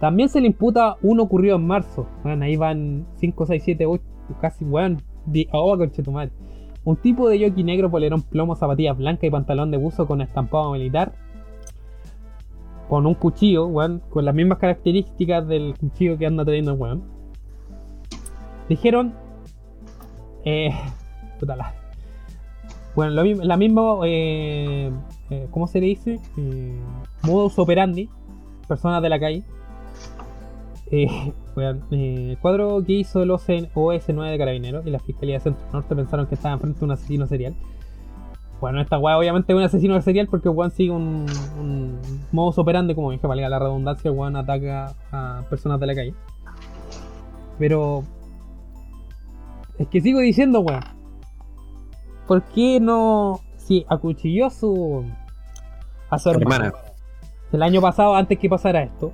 También se le imputa uno ocurrido en marzo. Bueno, ahí van 5, 6, 7, 8, casi, weón. Oh, conchetumal. Un tipo de jockey negro, polerón plomo, zapatillas blancas y pantalón de buzo con estampado militar. Con un cuchillo, weón, con las mismas características del cuchillo que anda teniendo el weón. Dijeron. Eh. Puta la. Bueno, lo, la misma. Eh, eh, ¿Cómo se le dice? Eh, modus operandi. Personas de la calle. Eh, weón, el cuadro que hizo el OCN OS9 de Carabineros y la Fiscalía Centro Norte pensaron que estaba enfrente de un asesino serial. Bueno, esta weá obviamente es un asesino serial porque weón sigue un, un modus operandi, como dije, valga la redundancia, weón ataca a personas de la calle. Pero es que sigo diciendo, weón. ¿Por qué no? Si acuchilló a su. a su hermana. Hermana. El año pasado, antes que pasara esto.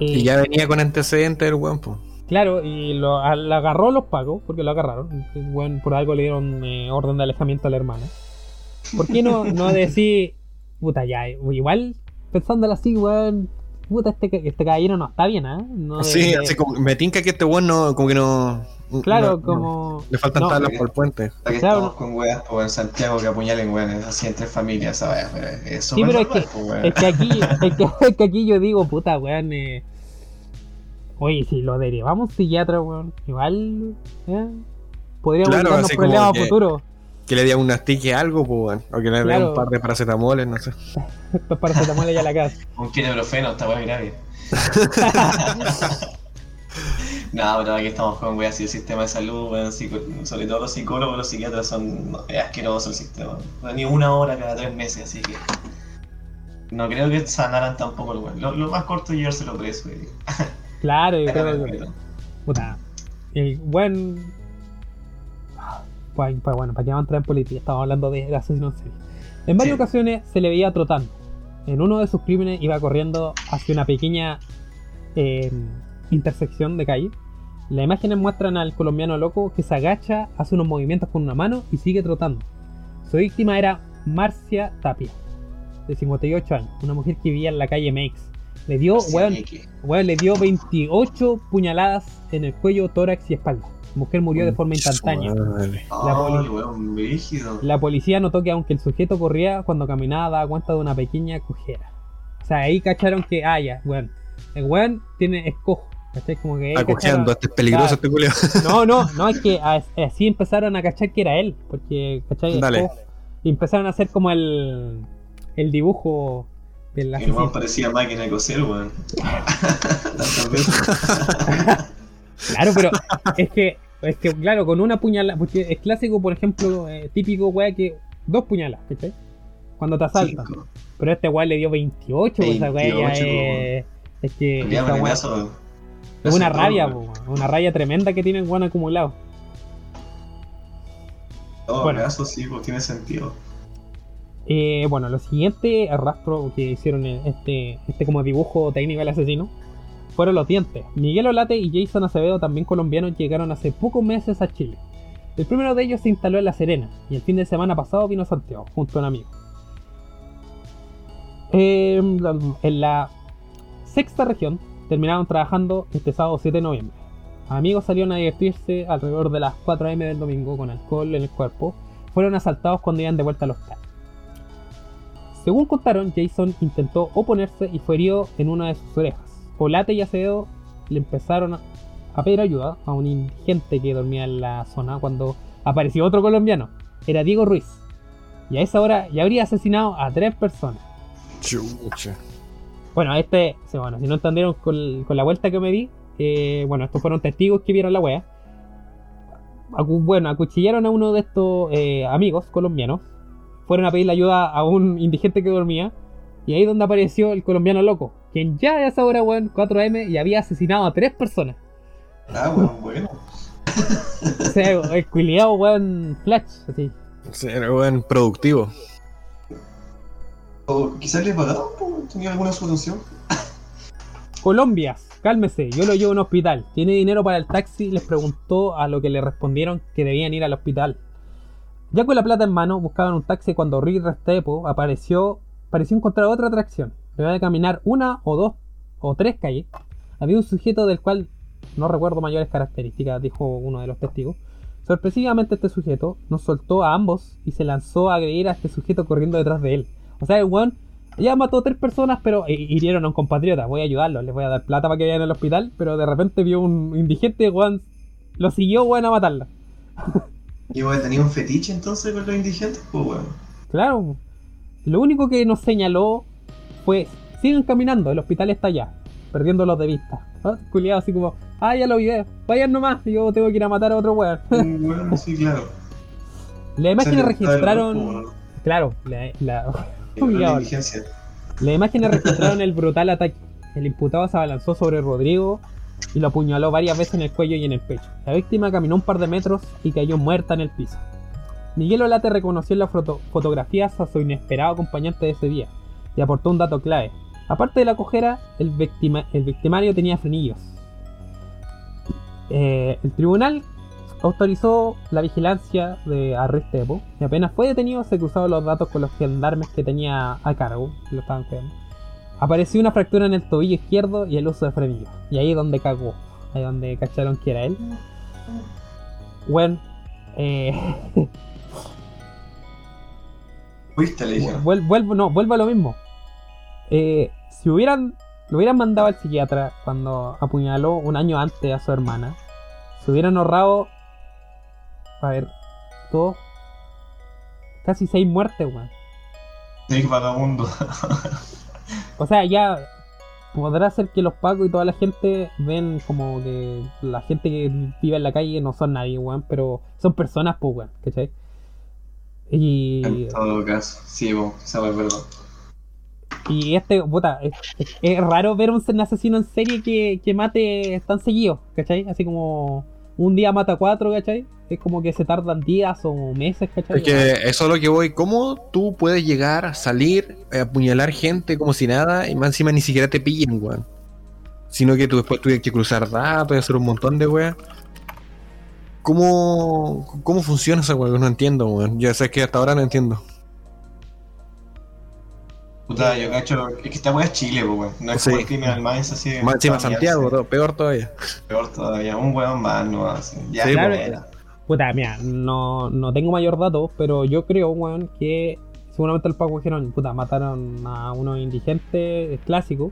eh, Y ya venía con antecedentes el weón. Claro, y lo, a- lo agarró los pagos, porque lo agarraron. Weón, por algo le dieron eh, orden de alejamiento a la hermana. ¿Por qué no, no decir, puta, ya, igual, pensándolo así, weón, puta, este, este caballero no está bien, ¿ah? No de- Sí, de- así como me tinca que este weón no, como que no. Claro, no- no- como. le faltan no, tablas porque- por el puente. Hasta que Claro. estamos con weas, en Santiago que apuñalen weones así entre familias, ¿sabes? Pero es Sí, pero es normal, que, pues, es que aquí, es que, es que aquí yo digo, puta, weón, eh, oye, si lo derivamos psiquiatra, weón, igual, eh, podríamos Claro, darnos así problemas a que- futuro. Que le dé un astique algo, pues weón. O que le dé Claro. un par de paracetamoles, no sé. Estos paracetamoles ya la casa. Un ibuprofeno, esta wea grave. No, pero aquí estamos con weas y el sistema de salud, weón, sobre todo los psicólogos, los psiquiatras son no, es asqueroso el sistema. weón. Ni una hora cada tres meses, así que. No creo que sanaran tampoco el weón. Lo, lo más corto es llevárselo preso, weón. Claro, yo creo que, puta, el buen, pues, pues bueno, para que vamos a entrar en política, estamos hablando de, asesinos en serie. En varias Sí. ocasiones se le veía trotando. En uno de sus crímenes iba corriendo hacia una pequeña eh, intersección de calle. Las imágenes muestran al colombiano loco que se agacha, hace unos movimientos con una mano y sigue trotando. Su víctima era Marcia Tapia, de 58 años, una mujer que vivía en la calle Meix. Le dio, weón, Weón, le dio 28 puñaladas en el cuello, tórax y espalda. La mujer murió de forma instantánea. La Ay, poli- weón, brígido. La policía notó que aunque el sujeto corría, cuando caminaba daba cuenta de una pequeña cojera. O sea, ahí cacharon que, ah, ya, weón. El weón tiene escojo. ¿Cachai? Como que. Acogeando, este es peligroso este culeo. No, no, no, es que así empezaron a cachar que era él. Porque, ¿cachai? Dale. Y empezaron a hacer como el. El dibujo El weón parecía máquina de coser, weón. Claro, pero es que, es que, claro, con una puñalada, porque es clásico, por ejemplo, eh, típico, weá, que dos puñaladas, ¿cachai? Cuando te asaltan. Cinco. Pero este weá le dio 28, pues, esa weá ya 28, es. Es que esa weá es una rabia, po, weón, una rabia tremenda que tiene el weón acumulado. Todo Bueno. eso sí, pues tiene sentido. Eh, bueno, lo siguiente rastro que hicieron este, este como dibujo técnico del asesino fueron los dientes. Miguel Olate y Jason Acevedo, también colombianos, llegaron hace pocos meses a Chile. El primero de ellos se instaló en La Serena y el fin de semana pasado vino a Santiago junto a un amigo. Eh, en la sexta región terminaron trabajando este sábado 7 de noviembre. Amigos salieron a divertirse alrededor de las 4 am del domingo con alcohol en el cuerpo. Fueron asaltados cuando iban de vuelta al hostal. Según contaron, Jason intentó oponerse y fue herido en una de sus orejas. Olate y Acevedo le empezaron a- pedir ayuda a un indigente que dormía en la zona cuando apareció otro colombiano. Era Diego Ruiz. Y a esa hora ya habría asesinado a tres personas. Chucha. Bueno, este, bueno, si no entendieron con, con la vuelta que me di, eh, bueno, estos fueron testigos que vieron la wea. Acu- bueno, acuchillaron a uno de estos eh, amigos colombianos. Fueron a pedirle ayuda a un indigente que dormía. Y ahí es donde apareció el colombiano loco, quien ya a esa hora, weón, 4M, y había asesinado a tres personas. Ah, weón, bueno. O sea, el culiado, weón, flash, así. Sí, era buen productivo. O quizás le pagaron, tenía alguna solución. Colombias, cálmese, yo lo llevo a un hospital. ¿Tiene dinero para el taxi? Les preguntó a lo que le respondieron que debían ir al hospital. Ya con la plata en mano, buscaban un taxi cuando Rick Restrepo apareció, pareció encontrar otra atracción. Luego de caminar una o dos o tres calles, había un sujeto del cual no recuerdo mayores características, dijo uno de los testigos. Sorpresivamente este sujeto nos soltó a ambos y se lanzó a agredir a este sujeto corriendo detrás de él. O sea, el weón ya mató tres personas, pero eh, hirieron a un compatriota. Voy a ayudarlo, les voy a dar plata para que vayan al hospital, pero de repente vio un indigente, weón, lo siguió, weón, a matarla. Y weón, tenía un fetiche entonces con los indigentes, pues weón. Claro. Lo único que nos señaló fue, sigan caminando, el hospital está allá, perdiéndolos de vista. ¿Ah? Culiado así como, ah, ya lo vi, vayan nomás, yo tengo que ir a matar a otro weón. Un weón, sí, claro. Las imágenes registraron... grupo. Claro, la, la- Culiao. La. Las imágenes registraron el brutal ataque. El imputado se abalanzó sobre Rodrigo y lo apuñaló varias veces en el cuello y en el pecho. La víctima caminó un par de metros y cayó muerta en el piso. Miguel Olate reconoció en las foto- fotografías a su inesperado acompañante de ese día y aportó un dato clave. Aparte de la cojera, el, victima- el victimario tenía frenillos. Eh, el tribunal autorizó la vigilancia de Arrestepo y apenas fue detenido se cruzaron los datos con los gendarmes que tenía a cargo, que lo estaban. Apareció una fractura en el tobillo izquierdo y el uso de frenillos. Y ahí es donde cagó. Ahí es donde cacharon que era él. Bueno, eh, Fuiste, le vuel- vuelvo, no, vuelvo a lo mismo. Eh, si hubieran, lo hubieran mandado al psiquiatra cuando apuñaló un año antes a su hermana, se hubieran ahorrado, a ver, dos, casi seis muertes, weón. Sí, vagabundo. O sea, ya podrá ser que los pacos y toda la gente ven como que la gente que vive en la calle no son nadie, weón, pero son personas, pues, weón, ¿cachai? Y, En todo caso. Sí, weón, esa es verdad. y este, puta, es, es- es raro ver un asesino en serie que, que mate tan seguido, ¿cachai? Así como un día mata cuatro, ¿cachai? Es como que se tardan días o meses, ¿cachai? Es que eso es lo que voy. ¿Cómo tú puedes llegar a salir, a apuñalar gente como si nada y más encima ni siquiera te pillen, weón? Sino que tú después tuvieras que cruzar datos y hacer un montón de weas. ¿Cómo, ¿Cómo funciona esa weá? No entiendo, weón. Ya sé que hasta ahora no entiendo. Puta, yo cacho. Es que esta weá es Chile, weón. No es Sí. como el criminal más así. Más encima. Santiago, todo- peor todavía. Peor todavía. Un weón más, no así. Ya, Sí, Claro, Puta, mira, no, no tengo mayor dato, pero yo creo, weón, que seguramente el Paco dijeron, puta, mataron a unos indigentes, es clásico.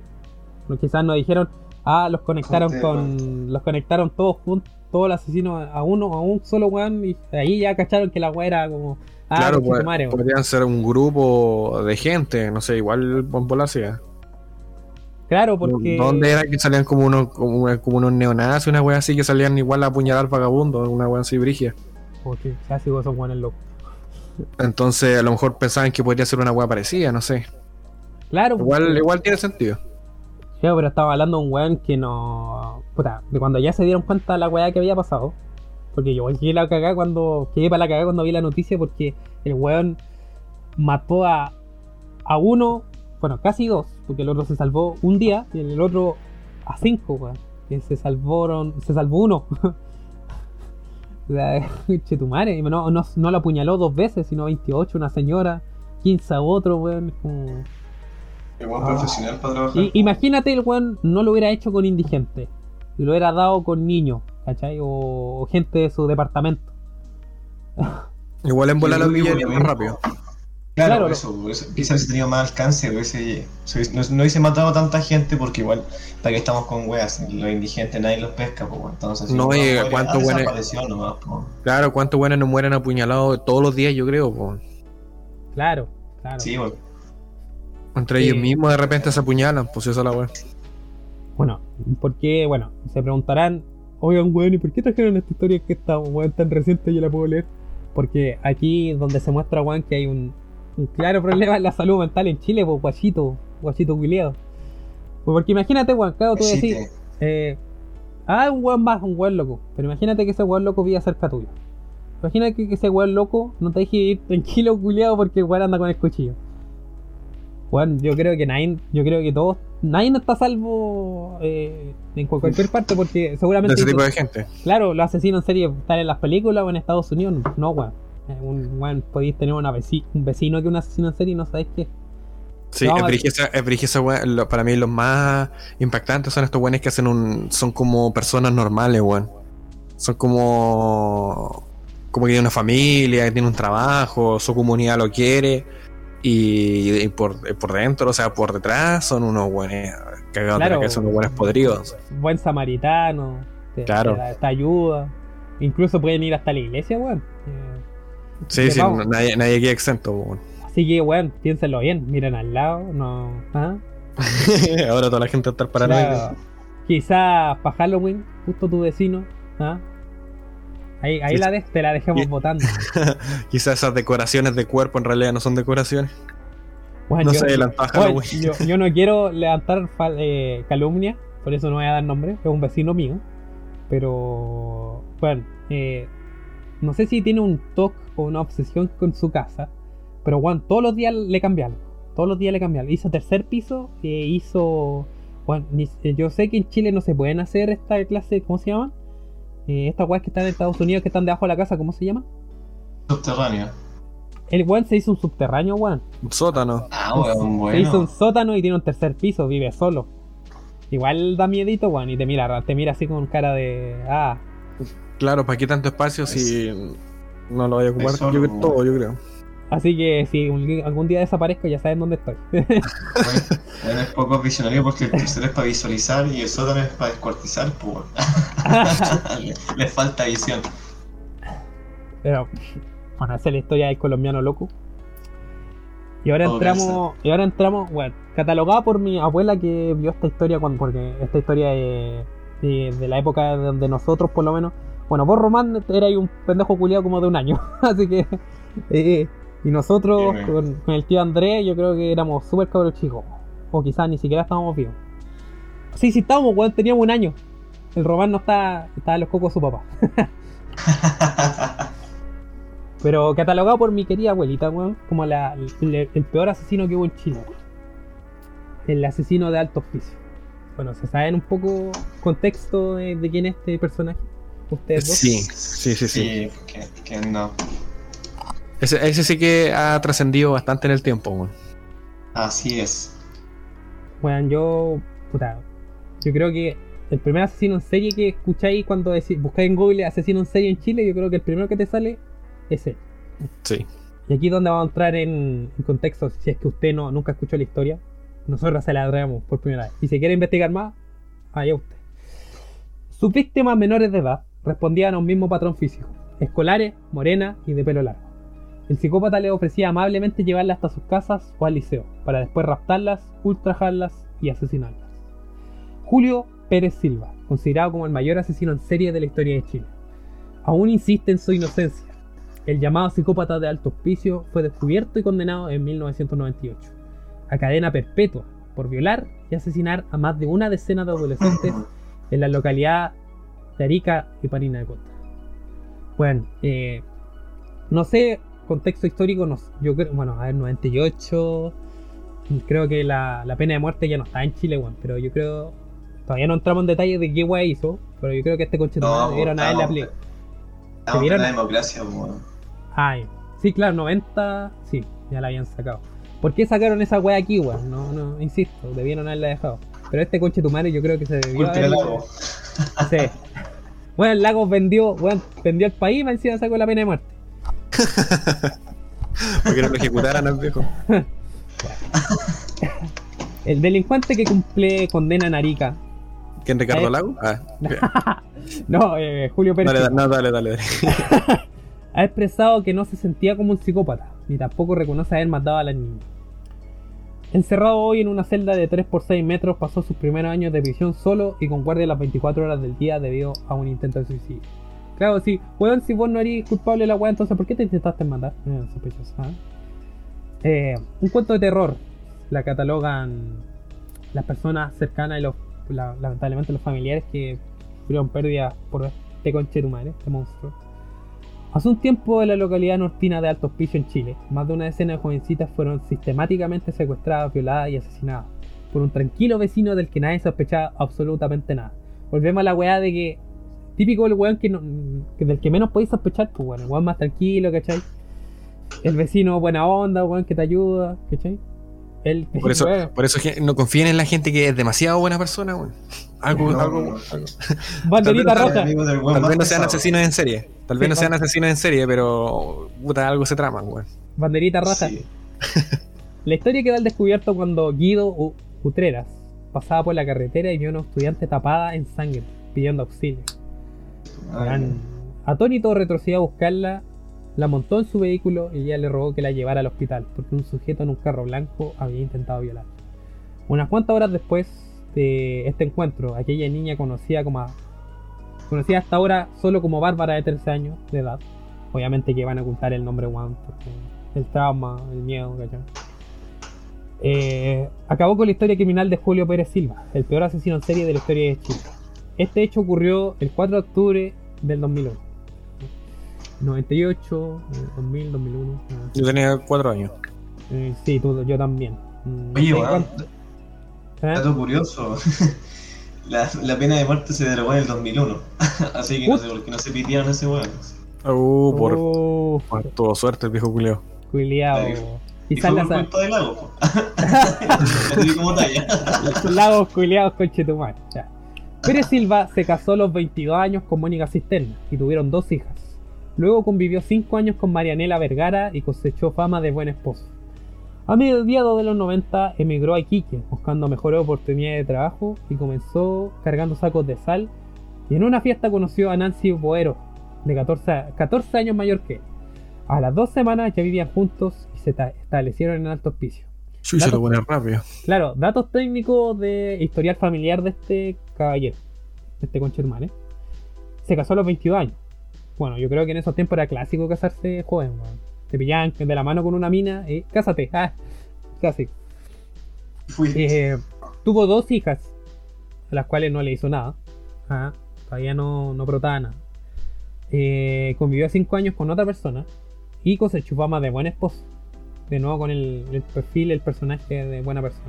Pero quizás no dijeron, Ah, los conectaron con. Los conectaron todos juntos, todos los asesinos a uno, a un solo weón. Y ahí ya cacharon que la weá era como. Ah, claro, pues, madre, podrían ser un grupo de gente, no sé, igual en bola hacía. Claro, porque. ¿Dónde era que salían como unos, como, como unos neonazis, una wea así que salían igual a apuñalar vagabundos, una wea así brigia? Porque casi vos son buenos locos. Entonces a lo mejor pensaban que podría ser una wea parecida, no sé. Claro, Igual, igual tiene sentido. Pero estaba hablando de un weón que no. Puta, de cuando ya se dieron cuenta de la weá que había pasado. Porque yo quedé la cagada cuando. Quedé para la cagada cuando vi la noticia porque el weón mató a. a uno. Bueno, casi dos. Porque el otro se salvó un día y el otro a cinco, weón. Que se salvaron. Se salvó uno. o sea, che tu madre. Y No, no, no la apuñaló dos veces, sino 28, una señora. 15 a otro, weón. es como- Es buen Ah. profesional para trabajar. y, imagínate el weón no lo hubiera hecho con indigentes. Y lo hubiera dado con niños, ¿cachai? O, o gente de su departamento. Igual en bola Yo los que por más rápido. Claro, eso, por eso. Quizás hubiese tenido más alcance, hubiese, se hubiese- no, no hubiese matado a tanta gente porque igual, ¿para qué estamos con weas? Los indigentes nadie los pesca, pues entonces... si No, uno y muere, cuánto buena- desapareció nomás, po. Claro, ¿cuántos buenos no mueren apuñalados todos los días, yo creo? po? Claro, claro. Sí, bueno. Entre Sí. ellos mismos de repente se apuñalan, pues esa es la wea. Bueno, porque, bueno, se preguntarán, oigan, weón, ¿y por qué trajeron esta historia que está, weón, tan reciente yo la puedo leer? Porque aquí donde se muestra, weón, que hay un, un claro problema en la salud mental en Chile, pues, guachito, guachito culiado. Pues porque imagínate, weón, claro, tú decís, eh, ah, un weón más, un weón loco. Pero imagínate que ese weón loco vive cerca tuyo. Imagínate que, que ese weón loco no te deje ir tranquilo, culiado, porque el weón anda con el cuchillo. Weón, yo creo que nadie, yo creo que todos, nadie no está salvo eh, en cual- cualquier parte porque De seguramente, ese tipo de gente. claro, los asesinos en serie están en las películas o en Estados Unidos, no, weón. Eh, Un weón, podéis tener una veci- un vecino que un asesino en serie y no sabéis qué. Sí, No, es es. Lo- para mí los más impactantes son estos weones que hacen un. son como personas normales, weón. Son como. como que tienen una familia, que tienen un trabajo, su comunidad lo quiere. Y, y por, por dentro, o sea, por detrás, son unos weones cagados Claro. la cabeza, son unos weones podridos. Buen samaritano, te, Claro. te da- te ayuda. Incluso pueden ir hasta la iglesia, weón. Eh, Sí, Que sí, nadie, nadie queda exento, weón. Así que, weón, piénsenlo bien, miren al lado, no. ¿ah? Ahora toda la gente va a estar paranoica. Claro. Quizás para Halloween, justo tu vecino, ¿ah? Ahí, la de, te la dejemos votando. Quizás esas decoraciones de cuerpo en realidad no son decoraciones. Weón, No yo, se adelantó a weón, Halloween. yo, yo no quiero levantar eh, calumnia, por eso no voy a dar nombre, es un vecino mío. Pero, bueno, eh, no sé si tiene un toque o una obsesión con su casa, pero, weón, todos los días le cambia algo. Todos los días le cambia algo. Hizo tercer piso, eh, hizo. Bueno, yo sé que en Chile no se pueden hacer esta clase, ¿cómo se llaman? Eh, estas weas que están en Estados Unidos que están debajo de la casa, ¿cómo se llaman? Subterráneo. El weón se hizo un subterráneo, weón. Un sótano. Ah, weón, Se hizo un bueno. sótano y tiene un tercer piso, vive solo. Igual da miedito, weón, y te mira, te mira así con cara de. Ah, Claro, ¿para qué tanto espacio si no lo voy a ocupar? Yo todo, yo creo. Así que si un- algún día desaparezco, ya saben dónde estoy. Bueno, es poco visionario porque el tercero es para visualizar y el sótano es para descuartizar, pues. le, le falta visión. Pero, bueno, esa es la historia del colombiano loco. Y ahora Todo entramos, y ahora entramos, bueno, catalogada por mi abuela que vio esta historia cuando, porque esta historia es de, de la época de donde nosotros por lo menos, bueno, vos Román erais un pendejo culiado como de un año, así que, eh, y nosotros con, con el tío Andrés yo creo que éramos súper cabros chicos, o quizás ni siquiera estábamos vivos. Sí, sí estábamos, weón, teníamos un año. El Román no está, estaba en los cocos de su papá. Pero catalogado por mi querida abuelita, weón, como la, el, el peor asesino que hubo en Chile. El asesino de alto oficio. Bueno, ¿se saben un poco contexto de, de quién es este personaje? ¿Ustedes dos? Sí, sí, sí, sí. Sí, que, que no. Ese, ese sí que ha trascendido bastante en el tiempo, weón. Así es. Bueno, yo. Puta. Yo creo que el primer asesino en serie que escucháis cuando deci- buscáis en Google asesino en serie en Chile, yo creo que el primero que te sale es él. Sí. Y aquí es donde vamos a entrar en, en contexto, si es que usted no, nunca escuchó la historia, nosotros se la traemos por primera vez. Y si quiere investigar más, allá usted. Sus víctimas menores de edad respondían a un mismo patrón físico, escolares, morenas y de pelo largo. El psicópata les ofrecía amablemente llevarlas hasta sus casas o al liceo, para después raptarlas, ultrajarlas y asesinarlas. Julio Pérez Silva, considerado como el mayor asesino en serie de la historia de Chile, aún insiste en su inocencia. El llamado psicópata de alto hospicio fue descubierto y condenado en 1998 a cadena perpetua por violar y asesinar a más de una decena de adolescentes en la localidad de Arica y Parina de Costa. Bueno, eh, no sé, contexto histórico, no, yo creo, bueno, a ver, 98, creo que la, la pena de muerte ya no está en Chile, bueno, pero yo creo, todavía no entramos en detalles de qué guay hizo, pero yo creo que este coche No, nada en la estamos- en la democracia, weón. Ay, sí, claro, 90, sí, ya la habían sacado. ¿Por qué sacaron esa wea aquí, weón? No, no, insisto, debieron haberla dejado. Pero este coche tu madre yo creo que se debió haber- lago. Sí. Bueno, el Lagos vendió, bueno, vendió el país, más encima sacó la pena de muerte. Porque no lo ejecutaran al viejo. El delincuente que cumple condena en Arica. ¿Quién Ricardo Eh. Lago? Ah, No, eh, Julio Pérez. dale, no, dale, dale, dale. ha expresado que no se sentía como un psicópata, ni tampoco reconoce haber matado a las niñas. Encerrado hoy en una celda de 3 por 6 metros, pasó sus primeros años de prisión solo y con guardia las 24 horas del día debido a un intento de suicidio. Claro, sí, weón, si vos no eres culpable de la weá, entonces ¿por qué te intentaste matar? Eh, sospechoso, ¿ah? Eh, un cuento de terror. La catalogan las personas cercanas y los, la- lamentablemente los familiares que sufrieron pérdidas por este conche de tu madre, este monstruo. Hace un tiempo en la localidad nortina de Alto Hospicio en Chile, más de una decena de jovencitas fueron sistemáticamente secuestradas, violadas y asesinadas por un tranquilo vecino del que nadie sospechaba absolutamente nada. Volvemos a la weá de que típico el weón que, no, que del que menos podéis sospechar, pues bueno, el weón más tranquilo, ¿cachai? El vecino buena onda, weón que te ayuda, ¿cachai? El Por eso, weón, por eso no confíen en la gente que es demasiado buena persona, weón. Algo, No, algo, no, no. algo. banderita roja. Tal vez no sean asesinos en serie. Tal vez Sí, no sean asesinos en serie, pero puta, algo se trama, weón. Banderita roja. Sí. La historia queda al descubierto cuando Guido U- Utreras pasaba por la carretera y vio a una estudiante tapada en sangre, pidiendo auxilio. Atónito retrocedió a buscarla, la montó en su vehículo y ella le rogó que la llevara al hospital porque un sujeto en un carro blanco había intentado violarla. Unas cuantas horas después de este encuentro, aquella niña conocida como a- conocida hasta ahora solo como Bárbara de 13 años de edad, obviamente que van a ocultar el nombre Juan porque el trauma, el miedo, ¿cachai? Eh, acabó con la historia criminal de Julio Pérez Silva, el peor asesino en serie de la historia de Chile. Este hecho ocurrió el 4 de octubre del 2001. 98, eh, 2000, 2001. eh, Yo tenía cuatro años. eh, sí, tú, yo también. Mm, no Oye, sé weón, cuánto- ¿Eh? dato curioso. La, la pena de muerte se derogó en el 2001. Así que no sé por qué no se pidieron ese weón. Uh, por, Uf, por tuvo suerte el viejo culiao. Ahí. Y fue las por culpa del lago. po. La tuve como talla. lagos culiados con Chetumal. Ya. Pérez Silva se casó a los 22 años con Mónica Cisterna y tuvieron dos hijas. Luego convivió 5 años con Marianela Vergara y cosechó fama de buen esposo. A mediados de los 90 emigró a Iquique buscando mejores oportunidades de trabajo y comenzó cargando sacos de sal y en una fiesta conoció a Nancy Boero, de 14, a- 14 años mayor que él. A las dos semanas ya vivían juntos y se ta- establecieron en alto hospicio. Chucha, Dato- lo pone rápido. Claro, datos técnicos de historial familiar de este caballero, de este conchetumare. Se casó a los 22 años. Bueno, yo creo que en esos tiempos era clásico casarse joven, weón. Te pillaban de la mano con una mina y cásate, ah, casi. Fui. Eh, tuvo dos hijas, a las cuales no le hizo nada. Ah, todavía no, no brotaba nada. Eh, convivió cinco años con otra persona y cosechó fama de buen esposo. De nuevo con el, el perfil, el personaje de buena persona.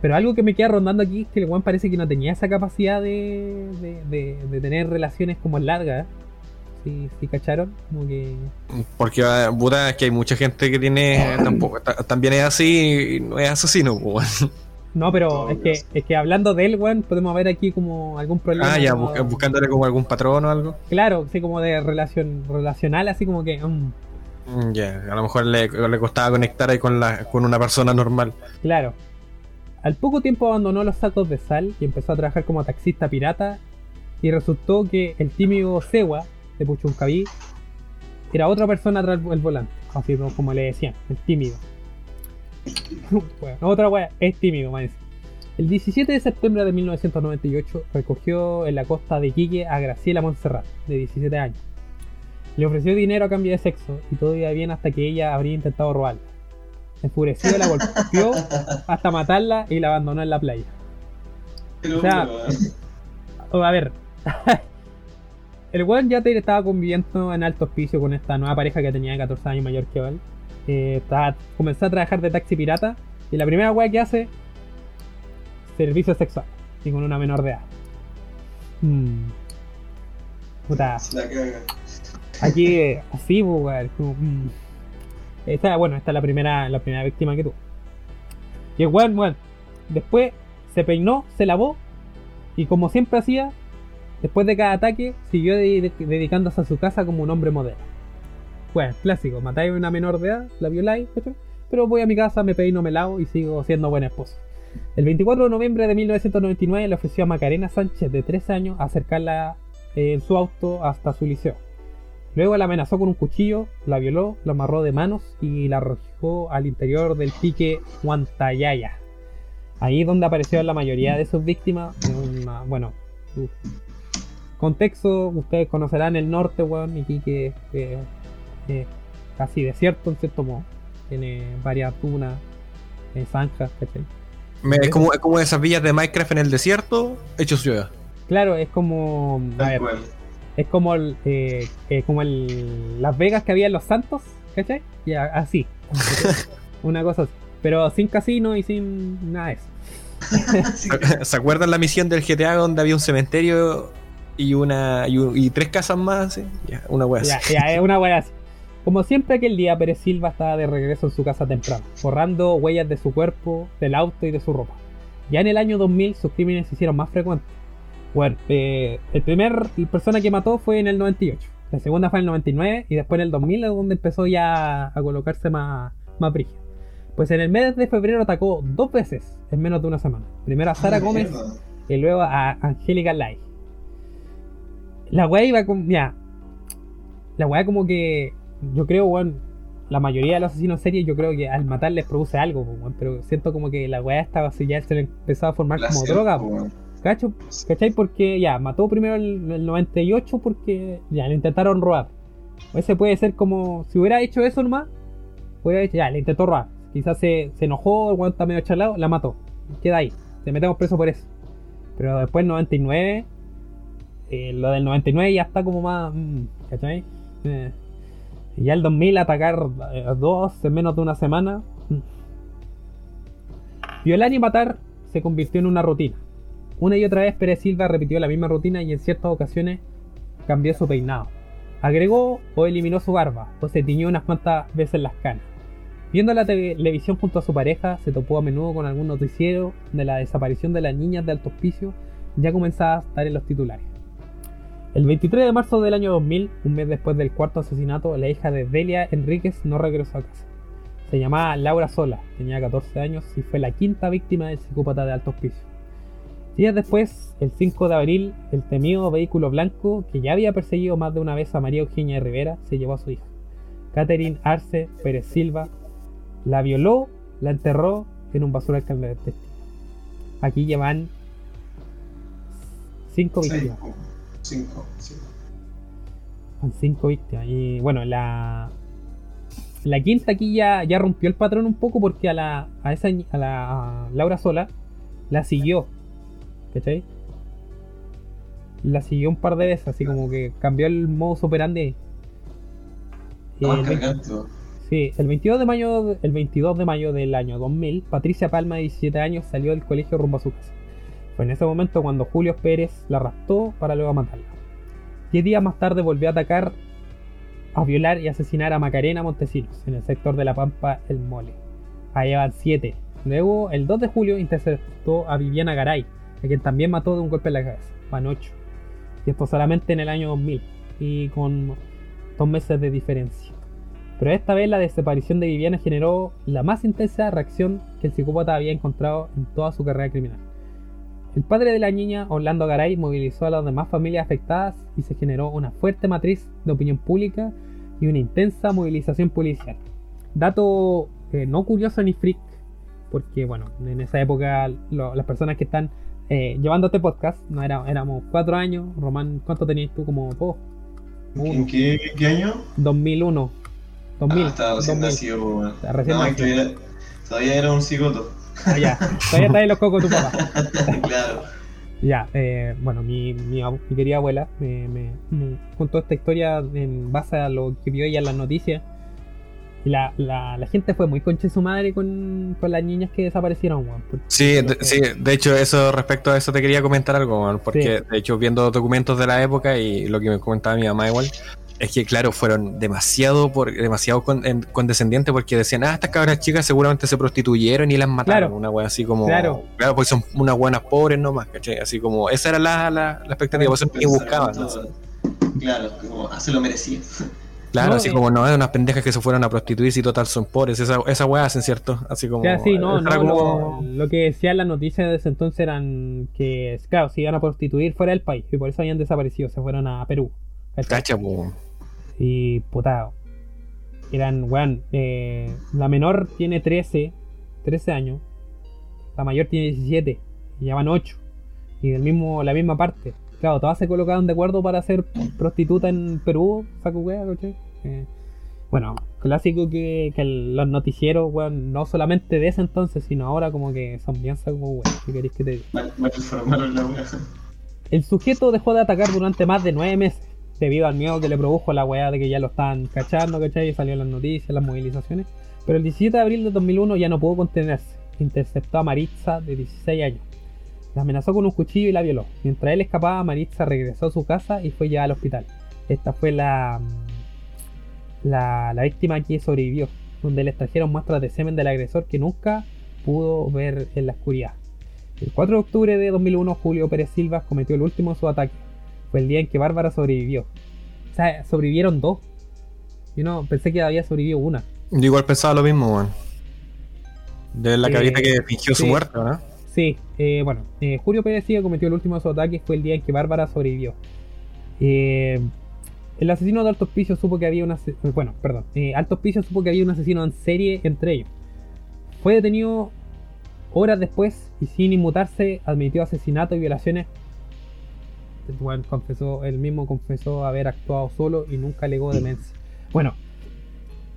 Pero algo que me queda rondando aquí es que el Juan parece que no tenía esa capacidad de, de, de- de tener relaciones como largas. ¿Sí, sí cacharon? Como que. Porque, ah, puta, es que hay mucha gente que tiene. Tampoco, ta- también es así y no es asesino, pues. No, pero Todo es que, es que hablando de él, weón, podemos ver aquí como algún problema. Ah, ya, como- buscándole como algún patrón o algo. Claro, así como de relación relacional, así como que. mm, Mm, Ya, a lo mejor le, le costaba conectar ahí con, la, con una persona normal. claro. Al poco tiempo abandonó los sacos de sal y empezó a trabajar como taxista pirata. Y resultó que el tímido Sewa de Puchuncaví era otra persona tras el volante. Así como le decían, el tímido. bueno, otra wea, es tímido, más. El 17 de septiembre de 1998 recogió en la costa de Quique a Graciela Montserrat, de 17 años. Le ofreció dinero a cambio de sexo y todo iba bien hasta que ella habría intentado robarla. Enfurecido la golpeó hasta matarla y la abandonó en la playa. Pero, O sea, A ver. El weón ya te- estaba conviviendo en alto hospicio con esta nueva pareja que tenía 14 años mayor que él. Eh, estaba- comenzó a trabajar de taxi pirata y la primera weá que hace servicio sexual y con una menor de edad. Mm. Puta, la caga. Aquí eh, así, pues, weón, mm. Esta, bueno, esta es la primera, la primera víctima que tuvo. Y el weón, weón, después se peinó, se lavó y como siempre hacía, después de cada ataque, siguió de- de- dedicándose a su casa como un hombre modelo. Bueno, clásico, matáis a una menor de edad, la violáis, pero voy a mi casa, me peino, me lavo y sigo siendo buen esposo. El 24 de noviembre de 1999 le ofreció a Macarena Sánchez, de 13 años, acercarla eh, en su auto hasta su liceo. Luego la amenazó con un cuchillo, la violó, la amarró de manos y la arrojó al interior del pique Huantayaya. Ahí es donde aparecieron la mayoría de sus víctimas. una- bueno, uf. contexto, ustedes conocerán el norte, weón, y Quique eh, eh, casi desierto en cierto modo. Tiene varias dunas, eh, zanjas, es, como, es como esas villas de Minecraft en el desierto, hecho ciudad. Claro, es como. A ver. Es como el, eh, eh, como el Las Vegas que había en Los Santos, ¿cachai? Y a- así. Una cosa así. Pero sin casino y sin nada de eso. ¿Se acuerdan la misión del GTA donde había un cementerio y una y, un- y tres casas más? sí? Ya, una wea Ya, así. ya, es una wea así. Como siempre aquel día, Pérez Silva estaba de regreso en su casa temprano, borrando huellas de su cuerpo, del auto y de su ropa. Ya en el año 2000 sus crímenes se hicieron más frecuentes. Bueno, eh, el primer persona que mató fue en el 98, la segunda fue en el 99 y después en el 2000 es donde empezó ya a colocarse más, más brígido. Pues en el mes de febrero atacó dos veces en menos de una semana. Primero a Sara Ah, Gómez y luego a Angélica Lai. La weá iba con. Mira, la weá como que. Yo creo, weón. La mayoría de los asesinos serie, yo creo que al matar les produce algo, weón, pero siento como que la weá estaba así, ya se le empezaba a formar como droga, weón. ¿Cacho? ¿Cachai? Porque ya, mató primero el, el 98 porque ya le intentaron robar. Ese puede ser como, si hubiera hecho eso nomás, hubiera dicho, ya, le intentó robar. Quizás se, se enojó, el está medio chalado, la mató. Queda ahí, te metemos preso por eso. Pero después 99, eh, lo del 99 ya está como más, mm, ¿cachai? Eh, ya el 2000 atacar eh, dos en menos de una semana. mm. Violar y matar se convirtió en una rutina. Una y otra vez Pérez Silva repitió la misma rutina y en ciertas ocasiones cambió su peinado. Agregó o eliminó su barba o se tiñó unas cuantas veces las canas. Viendo la tele- televisión junto a su pareja, se topó a menudo con algún noticiero de la desaparición de las niñas de alto hospicio, ya comenzaba a estar en los titulares. El 23 de marzo del año 2000, un mes después del cuarto asesinato, la hija de Delia Enríquez no regresó a casa. Se llamaba Laura Sola, tenía 14 años y fue la quinta víctima del psicópata de alto hospicio. Días después, el 5 de abril, el temido vehículo blanco, que ya había perseguido más de una vez a María Eugenia Rivera, se llevó a su hija. Catherine Arce Pérez Silva la violó, la enterró en un basural clandestino. Aquí llevan cinco víctimas. Cinco. Cinco. Son cinco víctimas. Y bueno, la. La quinta aquí ya, ya rompió el patrón un poco porque a la. a esa a la a Laura Sola la siguió. ¿Cachai? La siguió un par de veces, así como que cambió el modus operandi. El weón. Sí, el 22 de mayo, el 22 de mayo del año 2000, Patricia Palma, de 17 años, salió del colegio rumbo a su casa. Fue en ese momento cuando Julio Pérez la raptó para luego matarla. Diez días más tarde volvió a atacar, a violar y asesinar a Macarena Montesinos, en el sector de La Pampa, El Mole. Ahí van 7. Luego, el 2 de julio, interceptó a Viviana Garay, a quien también mató de un golpe en la cabeza. Van 8. Y esto solamente en el año 2000, y con dos meses de diferencia. Pero esta vez la desaparición de Viviana generó la más intensa reacción que el psicópata había encontrado en toda su carrera criminal. El padre de la niña, Orlando Garay, movilizó a las demás familias afectadas y se generó una fuerte matriz de opinión pública y una intensa movilización policial. Dato eh, no curioso ni freak, porque bueno, en esa época lo- las personas que están eh, llevando este podcast, no era, éramos cuatro años, Román, ¿cuánto tenías tú? Como vos? ¿En qué, qué año? 2001. 2000. Ah, estaba recién 2000. nacido, recién No, nacido. todavía, todavía era un cigoto. Ah, ya. Todavía está en los cocos tu papá. claro. Ya, eh, bueno, mi, mi, mi querida abuela me, me- me contó esta historia en base a lo que vio ella en las noticias. Y la, la, la gente fue muy conche su madre con, con las niñas que desaparecieron, weón. porque- Sí, de, sí, de hecho, eso respecto a eso te quería comentar algo, porque de hecho, viendo documentos de la época y lo que me comentaba mi mamá igual, es que claro, fueron demasiado por, demasiado con- en- condescendientes porque decían, ah, estas cabras chicas seguramente se prostituyeron y las mataron, Claro. una wea así como, Claro. claro, pues son unas buenas pobres nomás, ¿cachai? Así como, esa era la, la, la expectativa, por eso ni buscaban, ¿no? Claro, como, ah, se lo merecía. Claro, No, así eh. como no, es unas pendejas que se fueron a prostituir si total son pobres, esa, esa wea hacen, ¿cierto? Así como... Sí, no, no, como- lo, lo que decían las noticias de ese entonces eran que, claro, se iban a prostituir fuera del país y por eso habían desaparecido, se fueron a Perú. Cacha, po. Y puta, eran, weón, eh, la menor tiene 13, 13 años, la mayor tiene 17, y ya van 8, y del mismo, la misma parte. Claro, todas se colocaron de acuerdo para ser prostituta en Perú, saco wea, ¿cachai? Eh, bueno, clásico que, que los noticieros, weón, no solamente de ese entonces, sino ahora como que son bien saco wea, ¿qué queréis que te diga? Mal, mal informaron la wea. El sujeto dejó de atacar durante más de nueve meses, debido al miedo que le produjo la weá de que ya lo estaban cachando, ¿cachai? Y salió en las noticias, las movilizaciones. Pero el 17 de abril de 2001 ya no pudo contenerse. Interceptó a Maritza, de 16 años. La amenazó con un cuchillo y la violó. Mientras él escapaba, Maritza regresó a su casa y fue llevada al hospital. Esta fue la, la, la víctima que sobrevivió, donde le extrajeron muestras de semen del agresor que nunca pudo ver en la oscuridad. El 4 de octubre de 2001, Julio Pérez Silva cometió el último de sus ataques. Fue el día en que Bárbara sobrevivió. O sea, sobrevivieron dos. Yo no pensé que había sobrevivido una. Yo igual pensaba lo mismo, weón. De la Eh, cabrita que fingió su muerte, ¿no? Sí, eh, bueno, eh, Julio Pérez Silva cometió el último de sus ataques. Fue el día en que Bárbara sobrevivió. Eh, el asesino de Alto Hospicio supo que había una. Bueno, perdón. Eh, Alto Hospicio supo que había un asesino en serie entre ellos. Fue detenido horas después y sin inmutarse admitió asesinato y violaciones. Bueno, confesó, él mismo confesó haber actuado solo y nunca alegó demencia. Bueno,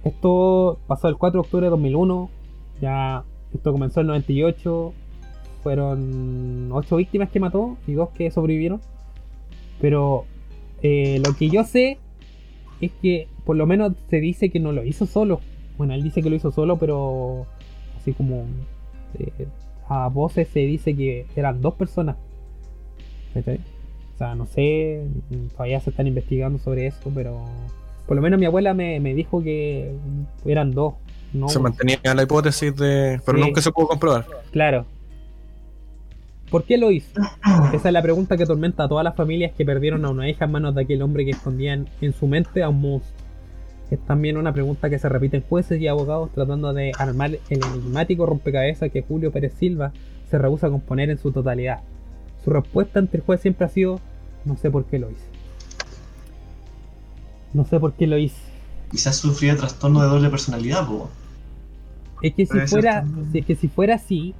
esto pasó el 4 de octubre de 2001. Ya esto comenzó el 98. Fueron 8 víctimas que mató y 2 que sobrevivieron. Pero eh, lo que yo sé es que por lo menos se dice que no lo hizo solo. Bueno, él dice que lo hizo solo, pero así como eh, a voces se dice que eran dos personas. O sea, no sé, todavía se están investigando sobre eso, pero por lo menos mi abuela me, me dijo que eran dos. No, Se mantenía la hipótesis de. Pero Sí. nunca se pudo comprobar. Claro. ¿Por qué lo hizo? Esa es la pregunta que atormenta a todas las familias que perdieron a una hija en manos de aquel hombre que escondía en, su mente a un monstruo. Es también una pregunta que se repite en jueces y abogados tratando de armar el enigmático rompecabezas que Julio Pérez Silva se rehúsa a componer en su totalidad. Su respuesta ante el juez siempre ha sido, no sé por qué lo hice. No sé por qué lo hice. Quizás sufría trastorno de doble personalidad, po. Es que si fuera, es que si fuera así,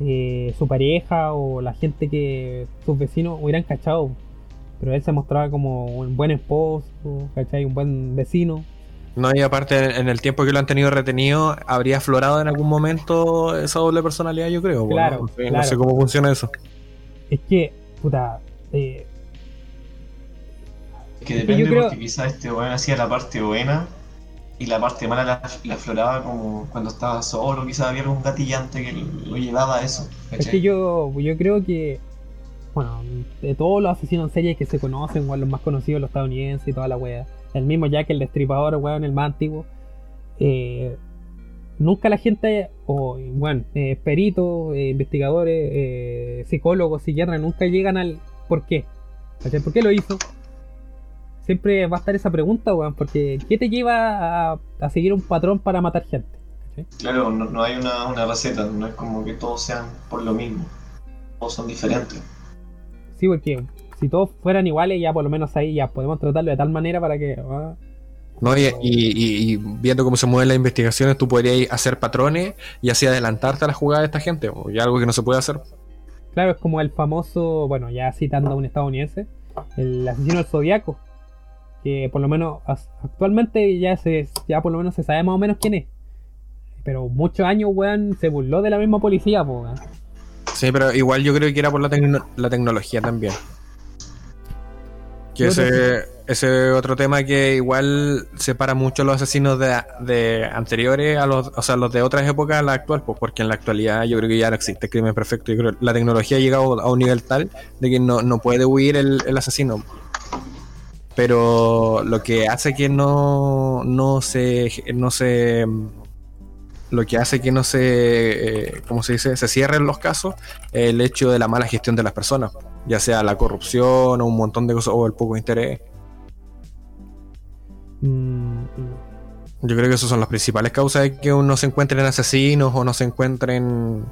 eh, su pareja o la gente que sus vecinos hubieran cachado. Pero él se mostraba como un buen esposo, ¿cachai? Un buen vecino. No, y aparte, en el tiempo que lo han tenido retenido, habría aflorado en algún momento esa doble personalidad, yo creo. Claro, ¿no? Sí, claro. No sé cómo funciona eso. Es que, puta, eh, Es que Es que depende yo creo- porque quizás este weón hacía la parte buena y la parte mala la, la afloraba como cuando estaba solo, quizás había algún gatillante que lo llevaba a eso. es que yo, yo creo que, bueno, de todos los asesinos en serie que se conocen, weón, los más conocidos, los estadounidenses y toda la wea, el mismo Jack, el destripador, weón, el más antiguo, eh, nunca la gente, o bueno, eh, peritos, eh, investigadores, eh, psicólogos, psiquiatras, nunca llegan al por qué. ¿Por qué lo hizo? Siempre va a estar esa pregunta, weón, porque ¿qué te lleva a, a seguir un patrón para matar gente? Claro, no, no hay una, una receta, no es como que todos sean por lo mismo. Todos son diferentes. Sí, porque si todos fueran iguales, ya por lo menos ahí ya podemos tratarlo de tal manera para que... ah, ¿no? Y, y- viendo cómo se mueven las investigaciones, tú podrías hacer patrones y así adelantarte a la jugada de esta gente, o algo que no se puede hacer. Claro, es como el famoso, bueno, ya citando a un estadounidense, el asesino del zodiaco. Que por lo menos actualmente ya se ya por lo menos se sabe más o menos quién es. Pero muchos años, weón, se burló de la misma policía, po, weón. Sí, pero igual yo creo que era por la, tecno- la tecnología también. Que ese, ese otro tema que igual separa mucho a los asesinos de, de anteriores a los, o sea, los de otras épocas a la actual, pues porque en la actualidad yo creo que ya no existe crimen perfecto. Yo creo que la tecnología ha llegado a un nivel tal de que no, no puede huir el, el asesino. Pero lo que hace que no, no se no se lo que hace que no se eh, ¿cómo se dice? se cierren los casos es el hecho de la mala gestión de las personas, ya sea la corrupción o un montón de cosas o el poco interés. Mm, Yo creo que esas son las principales causas de que uno se encuentren asesinos o no se encuentren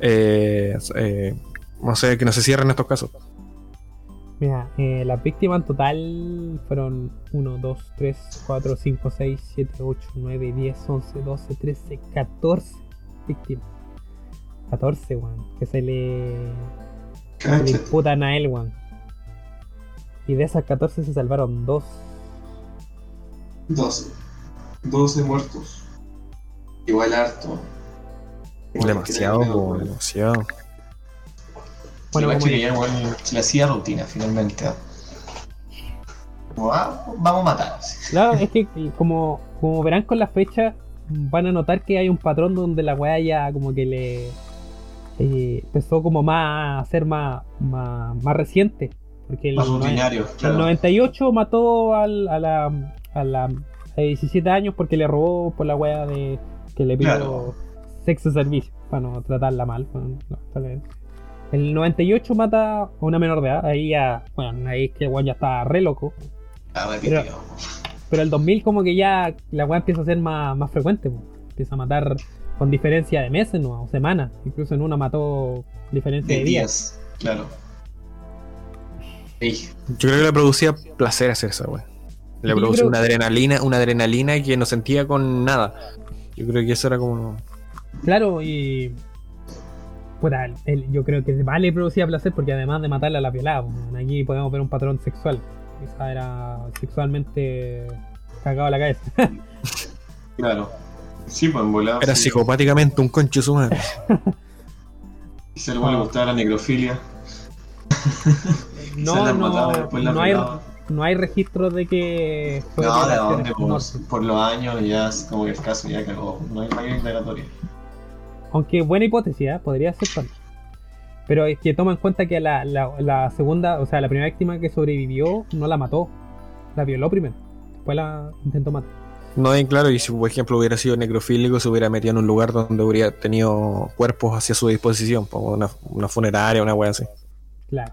eh, eh, no sé, que no se cierren estos casos. Mira, eh, las víctimas en total fueron 1, 2, 3, 4, 5, 6, 7, 8, 9, 10, 11, 12, 13, 14 víctimas. 14, weón. Que se le, se le imputan a él, weón. Y de esas 14 se salvaron 2. 12. 12 muertos. Igual harto. Igual demasiado, demasiado. Bueno, que ya, bueno, se le hacía rutina finalmente. Como, ah, vamos a matar. Claro, es que como, como verán con la fecha, van a notar que hay un patrón donde la weá ya como que le eh, empezó como más a ser más, más, más reciente. Porque el, Más el claro. 98 mató al, a la a la a 17 años porque le robó por la weá de que le pidió Claro. sexo servicio para no tratarla mal. bueno, no, está bien. El 98 mata a una menor de edad, ahí ya, bueno, ahí es que el weón ya está re loco. Ah, repitió. Pero el 2000 como que ya la weá empieza a ser más, más frecuente. po. Empieza a matar con diferencia de meses ¿no? o semanas. Incluso en una mató diferencia de De días. días, claro. Ey, Yo creo que le producía placer hacer esa weá. Le producía creo- una adrenalina, una adrenalina que no sentía con nada. Yo creo que eso era como. Claro, y... Puta, el- yo creo que más le producía placer porque además de matarla la violaba. Aquí podemos ver un patrón sexual. Quizá era sexualmente cagado a la cabeza. claro. Sí, pues en volado. Era sí. psicopáticamente un concho su madre. A algo le gustaba la necrofilia. No, la no, mataba y después la no hay, no hay registro de que fue No, de dónde, por, muerte. por los años ya es como que el caso ya cagó. No hay mayor indagatoria. Aunque buena hipótesis, ¿eh? podría ser también. Pero es que toma en cuenta que la, la, la segunda, o sea, la primera víctima que sobrevivió no la mató. La violó primero. Después la intentó matar. No, y claro, y si por ejemplo hubiera sido necrofílico, se hubiera metido en un lugar donde hubiera tenido cuerpos hacia su disposición, como una, una funeraria, una wea así. Claro.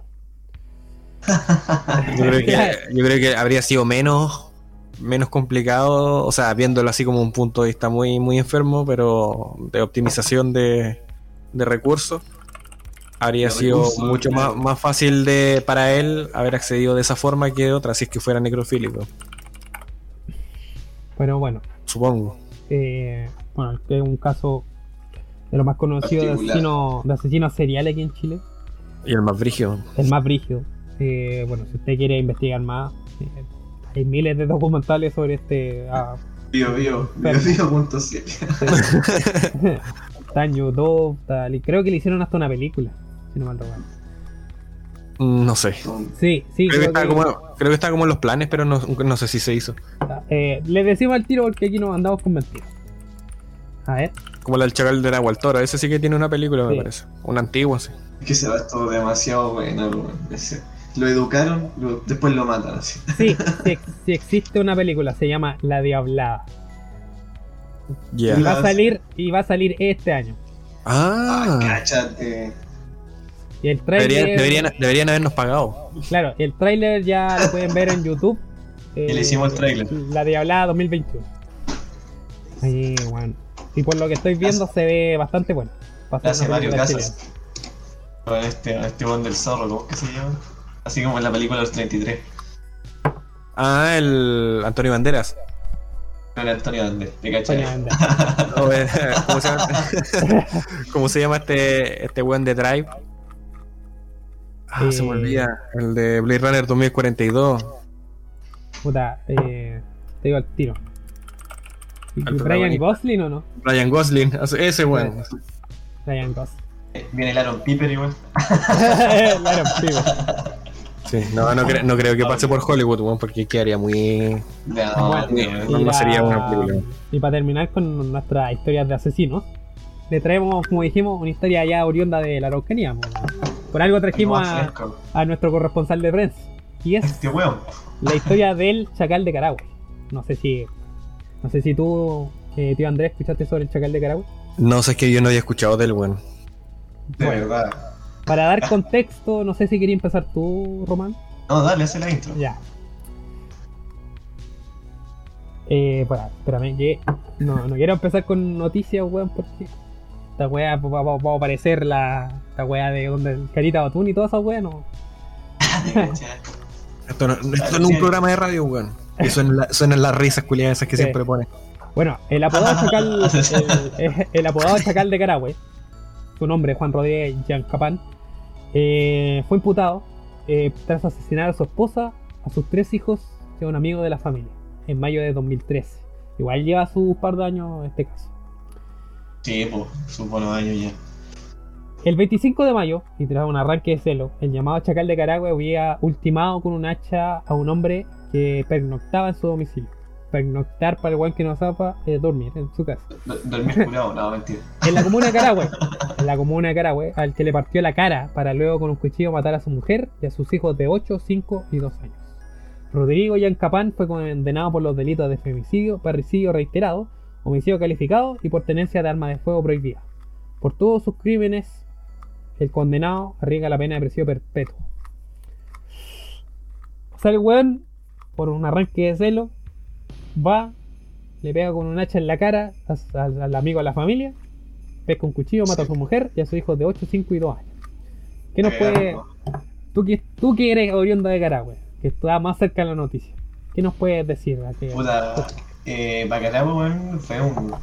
Yo creo que, yo creo que habría sido menos, menos complicado, o sea, viéndolo así como un punto de vista muy, muy enfermo, pero de optimización de, de recursos. Habría De sido recursos, mucho más, más fácil de para él haber accedido de esa forma que de otra, si es que fuera necrofílico, Pero bueno, supongo. eh, bueno, que es un caso de lo más conocido de Particular. asesino, de asesinos seriales aquí en Chile. Y el más brígido. El más brígido. Eh, bueno, si usted quiere investigar más, eh, hay miles de documentales sobre este ah, Bio, bio, bio, está en YouTube, tal, y creo que le hicieron hasta una película, si no mal recuerdo. Mm, No sé. Sí, sí, Creo que, está que- como, creo que está como en los planes, pero no, no sé si se hizo. Eh, le decimos al tiro porque aquí nos andamos con mentiras. A ver, Como la del chacal de Agua al Toro. Ese sí que tiene una película, me parece. Una antigua, sí. Es que se va todo demasiado bueno. Ese- Lo educaron, lo- después lo matan así. sí, sí, sí existe una película, se llama La Diablada. Y va a salir, y va a salir este año. Ah, Ah, cáchate. Y el trailer, deberían, deberían, deberían habernos pagado. claro, el tráiler ya lo pueden ver en YouTube. eh, Y le hicimos el trailer. La Diablada 2021. Ahí, bueno. Y por lo que estoy viendo se ve bastante bueno. Ser una Mario Casas. Este, este buen del zorro, ¿cómo es que se llama? Así como en la película de los 33. Ah, el Antonio Banderas. Con el Antonio Banderas, ¿te cachai? Eh, ¿Cómo se llama, ¿Cómo se llama este, este weón de Drive? Ah, se me Eh. olvida. El de Blade Runner 2042. Puta, eh, te digo al tiro. ¿Y Al Brian. Gosling o no? Ryan Gosling. Ese weón. Ryan Gosling. Eh, Viene el Aaron Piper igual. sí, weón. Sí, no, no, cre- no creo que pase por Hollywood, porque quedaría muy. No, Bueno, no sería una película. Y para terminar con nuestras historias de asesinos, le traemos, como dijimos, una historia ya oriunda de la Araucanía. po. Por algo trajimos a, nuestro corresponsal de prensa. Y es Este la historia del chacal de Carahue. No sé si. No sé si tú, eh, tío Andrés, escuchaste sobre el chacal de Carahue. No sé, es que yo no había escuchado del weón. De Bueno. verdad. Para dar contexto, no sé si quería empezar tú, Román. No, dale, hace la intro. Ya. Eh, para, espérame, que no, no quiero empezar con noticias, weón, porque esta weá va, va- va a aparecer la esta weá de donde el Carita Batún y toda esa weá, no. Esto no, esto no es un programa de radio, weón. Y suenan, la- las risas culiadas esas que Sí. siempre pone. Bueno, el apodado chacal, el, el- el apodado chacal de Carahue, su nombre Juan Rodríguez Yancapán, eh, fue imputado eh, tras asesinar a su esposa, a sus tres hijos y a un amigo de la familia en mayo de 2013. Igual lleva sus par de años este caso. Sí, pues, sus buenos años ya. El 25 de mayo, y tras un arranque de celo, el llamado Chacal de Caragua había ultimado con un hacha a un hombre que pernoctaba en su domicilio. Pernoctar para el guan que no zapa es dormir en su casa. Do- Dormir curado, no, mentira. En la comuna de Carahue, en la comuna de Carahue, al que le partió la cara para luego con un cuchillo matar a su mujer y a sus hijos de 8, 5 y 2 años. Rodrigo Yancapán fue condenado por los delitos de femicidio, parricidio reiterado, homicidio calificado y por tenencia de arma de fuego prohibida. Por todos sus crímenes, el condenado arriesga la pena de presidio perpetuo. O sea, el weón, por un arranque de celo, va, le pega con un hacha en la cara al- al amigo de la familia, pesca un cuchillo, mata a su mujer y a sus hijos de 8, 5 y 2 años. ¿Qué nos puede, tú que, tú que eres oriundo de Carahue, que está más cerca de la noticia, qué nos puedes decir? Puta, eh, Bacalao, fue un,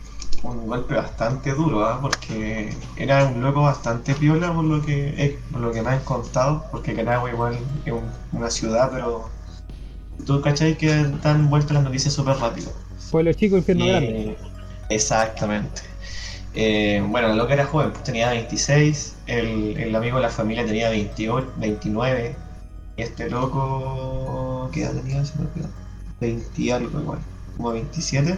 un golpe bastante duro, ¿ah? Porque era un loco bastante piola por lo que, eh, por lo que me han contado, porque Caragua igual es un- una ciudad, pero tú cachai que dan vueltas las noticias súper rápido. Pueblo chico, infierno Y- grande. Exactamente. Eh, bueno, el loco era joven, pues tenía 26, el, el amigo de la familia tenía 28, 29, y este loco, ¿qué edad tenía? Se me olvidó. 20 y algo igual, como 27.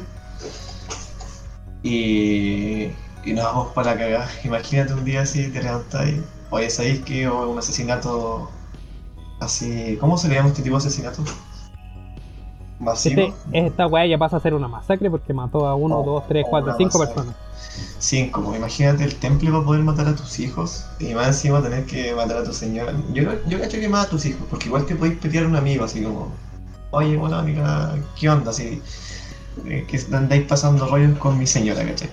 Y, y nos vamos para la cagada. Imagínate un día así, te levantas y, oye, ¿sabéis que hubo un asesinato así? ¿Cómo se le llama este tipo de asesinato? Masivo. Este, esta weá ya pasa a ser una masacre porque mató a uno, Oh, dos, tres, oh, cuatro, una cinco masacre. personas. Cinco, pues imagínate el temple para poder matar a tus hijos y más encima tener que matar a tu señora. Yo, yo cacho que más a tus hijos, porque igual te podéis pedir a un amigo así como, oye, bueno amiga, ¿qué onda? Así, eh, que andáis pasando rollos con mi señora, ¿cachai?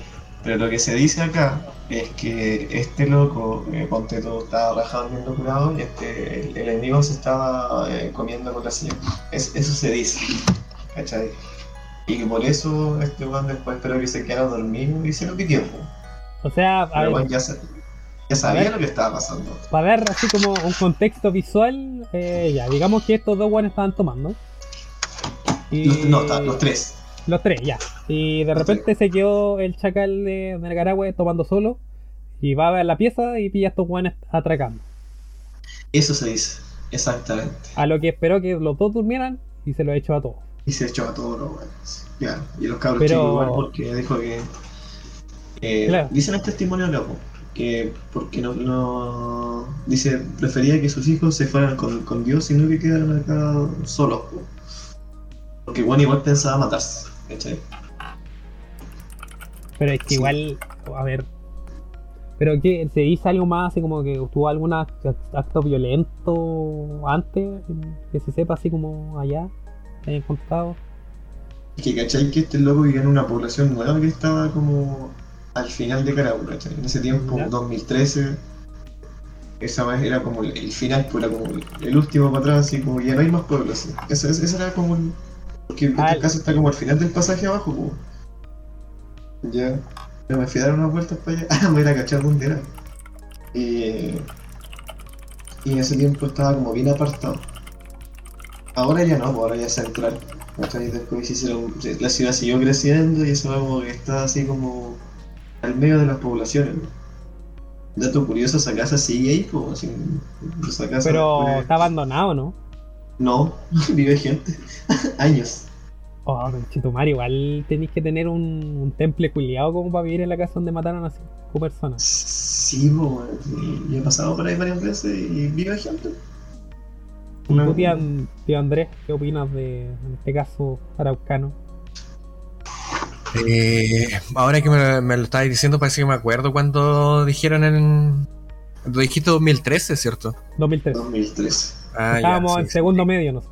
Pero lo que se dice acá es que este loco, eh, ponte tú, estaba rajando viendo curado y este, el, el enemigo se estaba eh, comiendo con la señora. Es- eso se dice, ¿cachai? Y que por eso este weón después espero que se quedara dormido y se lo pidió. O sea, a Pero ver, weón ya, ya sabía ver. lo que estaba pasando. para dar así como un contexto visual, eh, ya, digamos que estos dos weones estaban tomando. Y... Los, no, los tres. Los tres, ya. Y de repente se quedó el chacal de, Nicaragua tomando solo. Y va a ver la pieza y pilla a estos weones atracando. Eso se dice, exactamente. A lo que esperó que los dos durmieran y se lo echó a todos. Y se echó a todos los weones. Ya, y los cabros Pero- chicos igual porque dijo que. eh, Claro. Dicen este testimonio loco. Que porque no, no. Dice, prefería que sus hijos se fueran con, con Dios y no que quedaran acá solos. po. Porque bueno, igual pensaba matarse. ¿Cachai? Pero es que Sí. igual, a ver. Pero que se dice algo más, así como que tuvo algún act- acto violento antes, que se sepa así como allá, ¿Te hayan contado? Es que, ¿cachai? Que este loco vivía en una población nueva que estaba como al final de Carahue, ¿cachai? En ese tiempo, Ya. 2013, esa vez era como el, el final, pues era como el, último para atrás, así como ya no hay más pueblos. ese- ese era como el. Porque Ah, esta casa está como al final del pasaje abajo, como. Ya. Pero me fui a dar unas vueltas para allá. Ah, me era a cachar dónde era. Y. Y en ese tiempo estaba como bien apartado. Ahora ya no, ahora ya es central. la ciudad siguió creciendo y eso como que está así como al medio de las poblaciones. Dato curioso, esa casa sigue ahí, como esa casa Pero después- está abandonado, ¿no? No, vive gente. Años. Oh, Chitumar, igual tenéis que tener un, un temple culiado como para vivir en la casa donde mataron a cinco personas. Sí, sí, yo he pasado por ahí varias veces y vive gente. ¿Y Una- tú, tío, An- tío Andrés, qué opinas de, en este caso, araucano? Eh, ahora que me, me lo estabas diciendo, parece que me acuerdo cuando dijeron en. Lo dijiste 2013, ¿cierto? 2003. 2013. Ah, ya, Estábamos sí, en sí. segundo medio, no sé.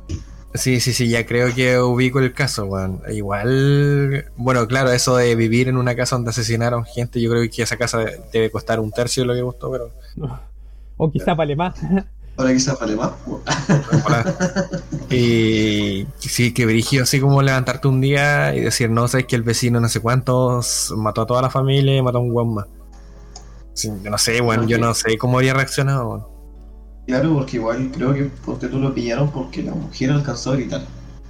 Sí, sí, sí, ya creo que ubico el caso, weón. Igual, bueno, claro, eso de vivir en una casa donde asesinaron gente, yo creo que esa casa debe costar un tercio de lo que costó, pero. O quizá vale más. Ahora quizás vale más. Y sí, que brígido así como levantarte un día y decir, no, sabes que el vecino no sé cuántos mató a toda la familia y mató a un guan más. Sí, yo no sé, bueno, yo no sé cómo habría reaccionado. Claro, porque igual creo que porque tú lo pillaron porque la mujer alcanzó a gritar.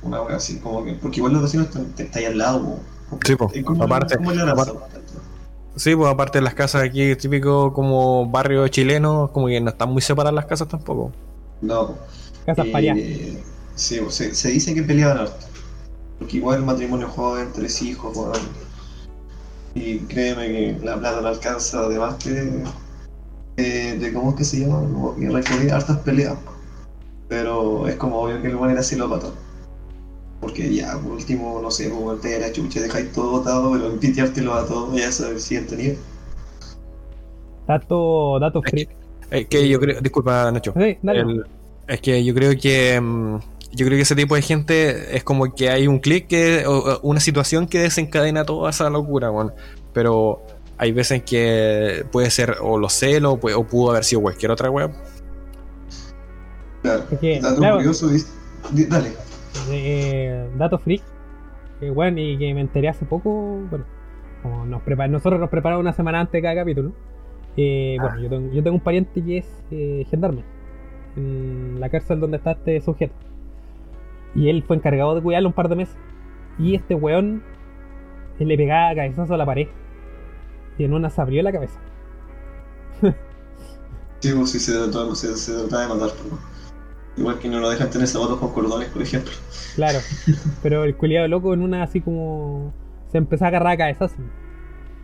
Una wea así, como que. Porque igual los vecinos están, te- están ahí al lado. Sí, po, Es como- aparte- Sí, pues aparte de las casas aquí, típico como barrio chileno, como que no están muy separadas las casas tampoco. No. Casas Eh. Sí, se, se dice que peleaban harto. Porque igual el matrimonio joven, tres hijos, weón. Y créeme que la plata no alcanza, además que. Eh, de cómo es que se llama, como que requería hartas peleas. Pero es como obvio que el weón era silópata. Porque ya, por último, no sé, como te la chucha, dejáis todo botado, pero en piteártelo a todo, ya es el siguiente nivel. Dato, dato Es free. Es que yo creo, disculpa Nacho, Sí, dale. El- es que yo creo que mm, yo creo que ese tipo de gente es como que hay un clic que o- una situación que desencadena toda esa locura, weón. Pero hay veces que puede ser o los celos o, puede- o pudo haber sido cualquier otra web. Claro. Es que, Dato claro, curioso, dale. eh, dato freak. Que bueno, y que me enteré hace poco. Bueno, como nos prepar- nosotros nos preparamos una semana antes de cada capítulo. Eh, Bueno, yo tengo, yo tengo un pariente que es eh, gendarme. En la cárcel donde está este sujeto. Y él fue encargado de cuidarlo un par de meses. Y este weón él le pegaba cabezazo a la pared. Y en una se abrió la cabeza. Sí, pues sí, se trataba, se, se trataba de matar. pues. Igual que no lo dejan tener zapatos con cordones, por ejemplo. Claro. Pero el culiado loco en una así como. Se empezó a agarrar a cabezazo.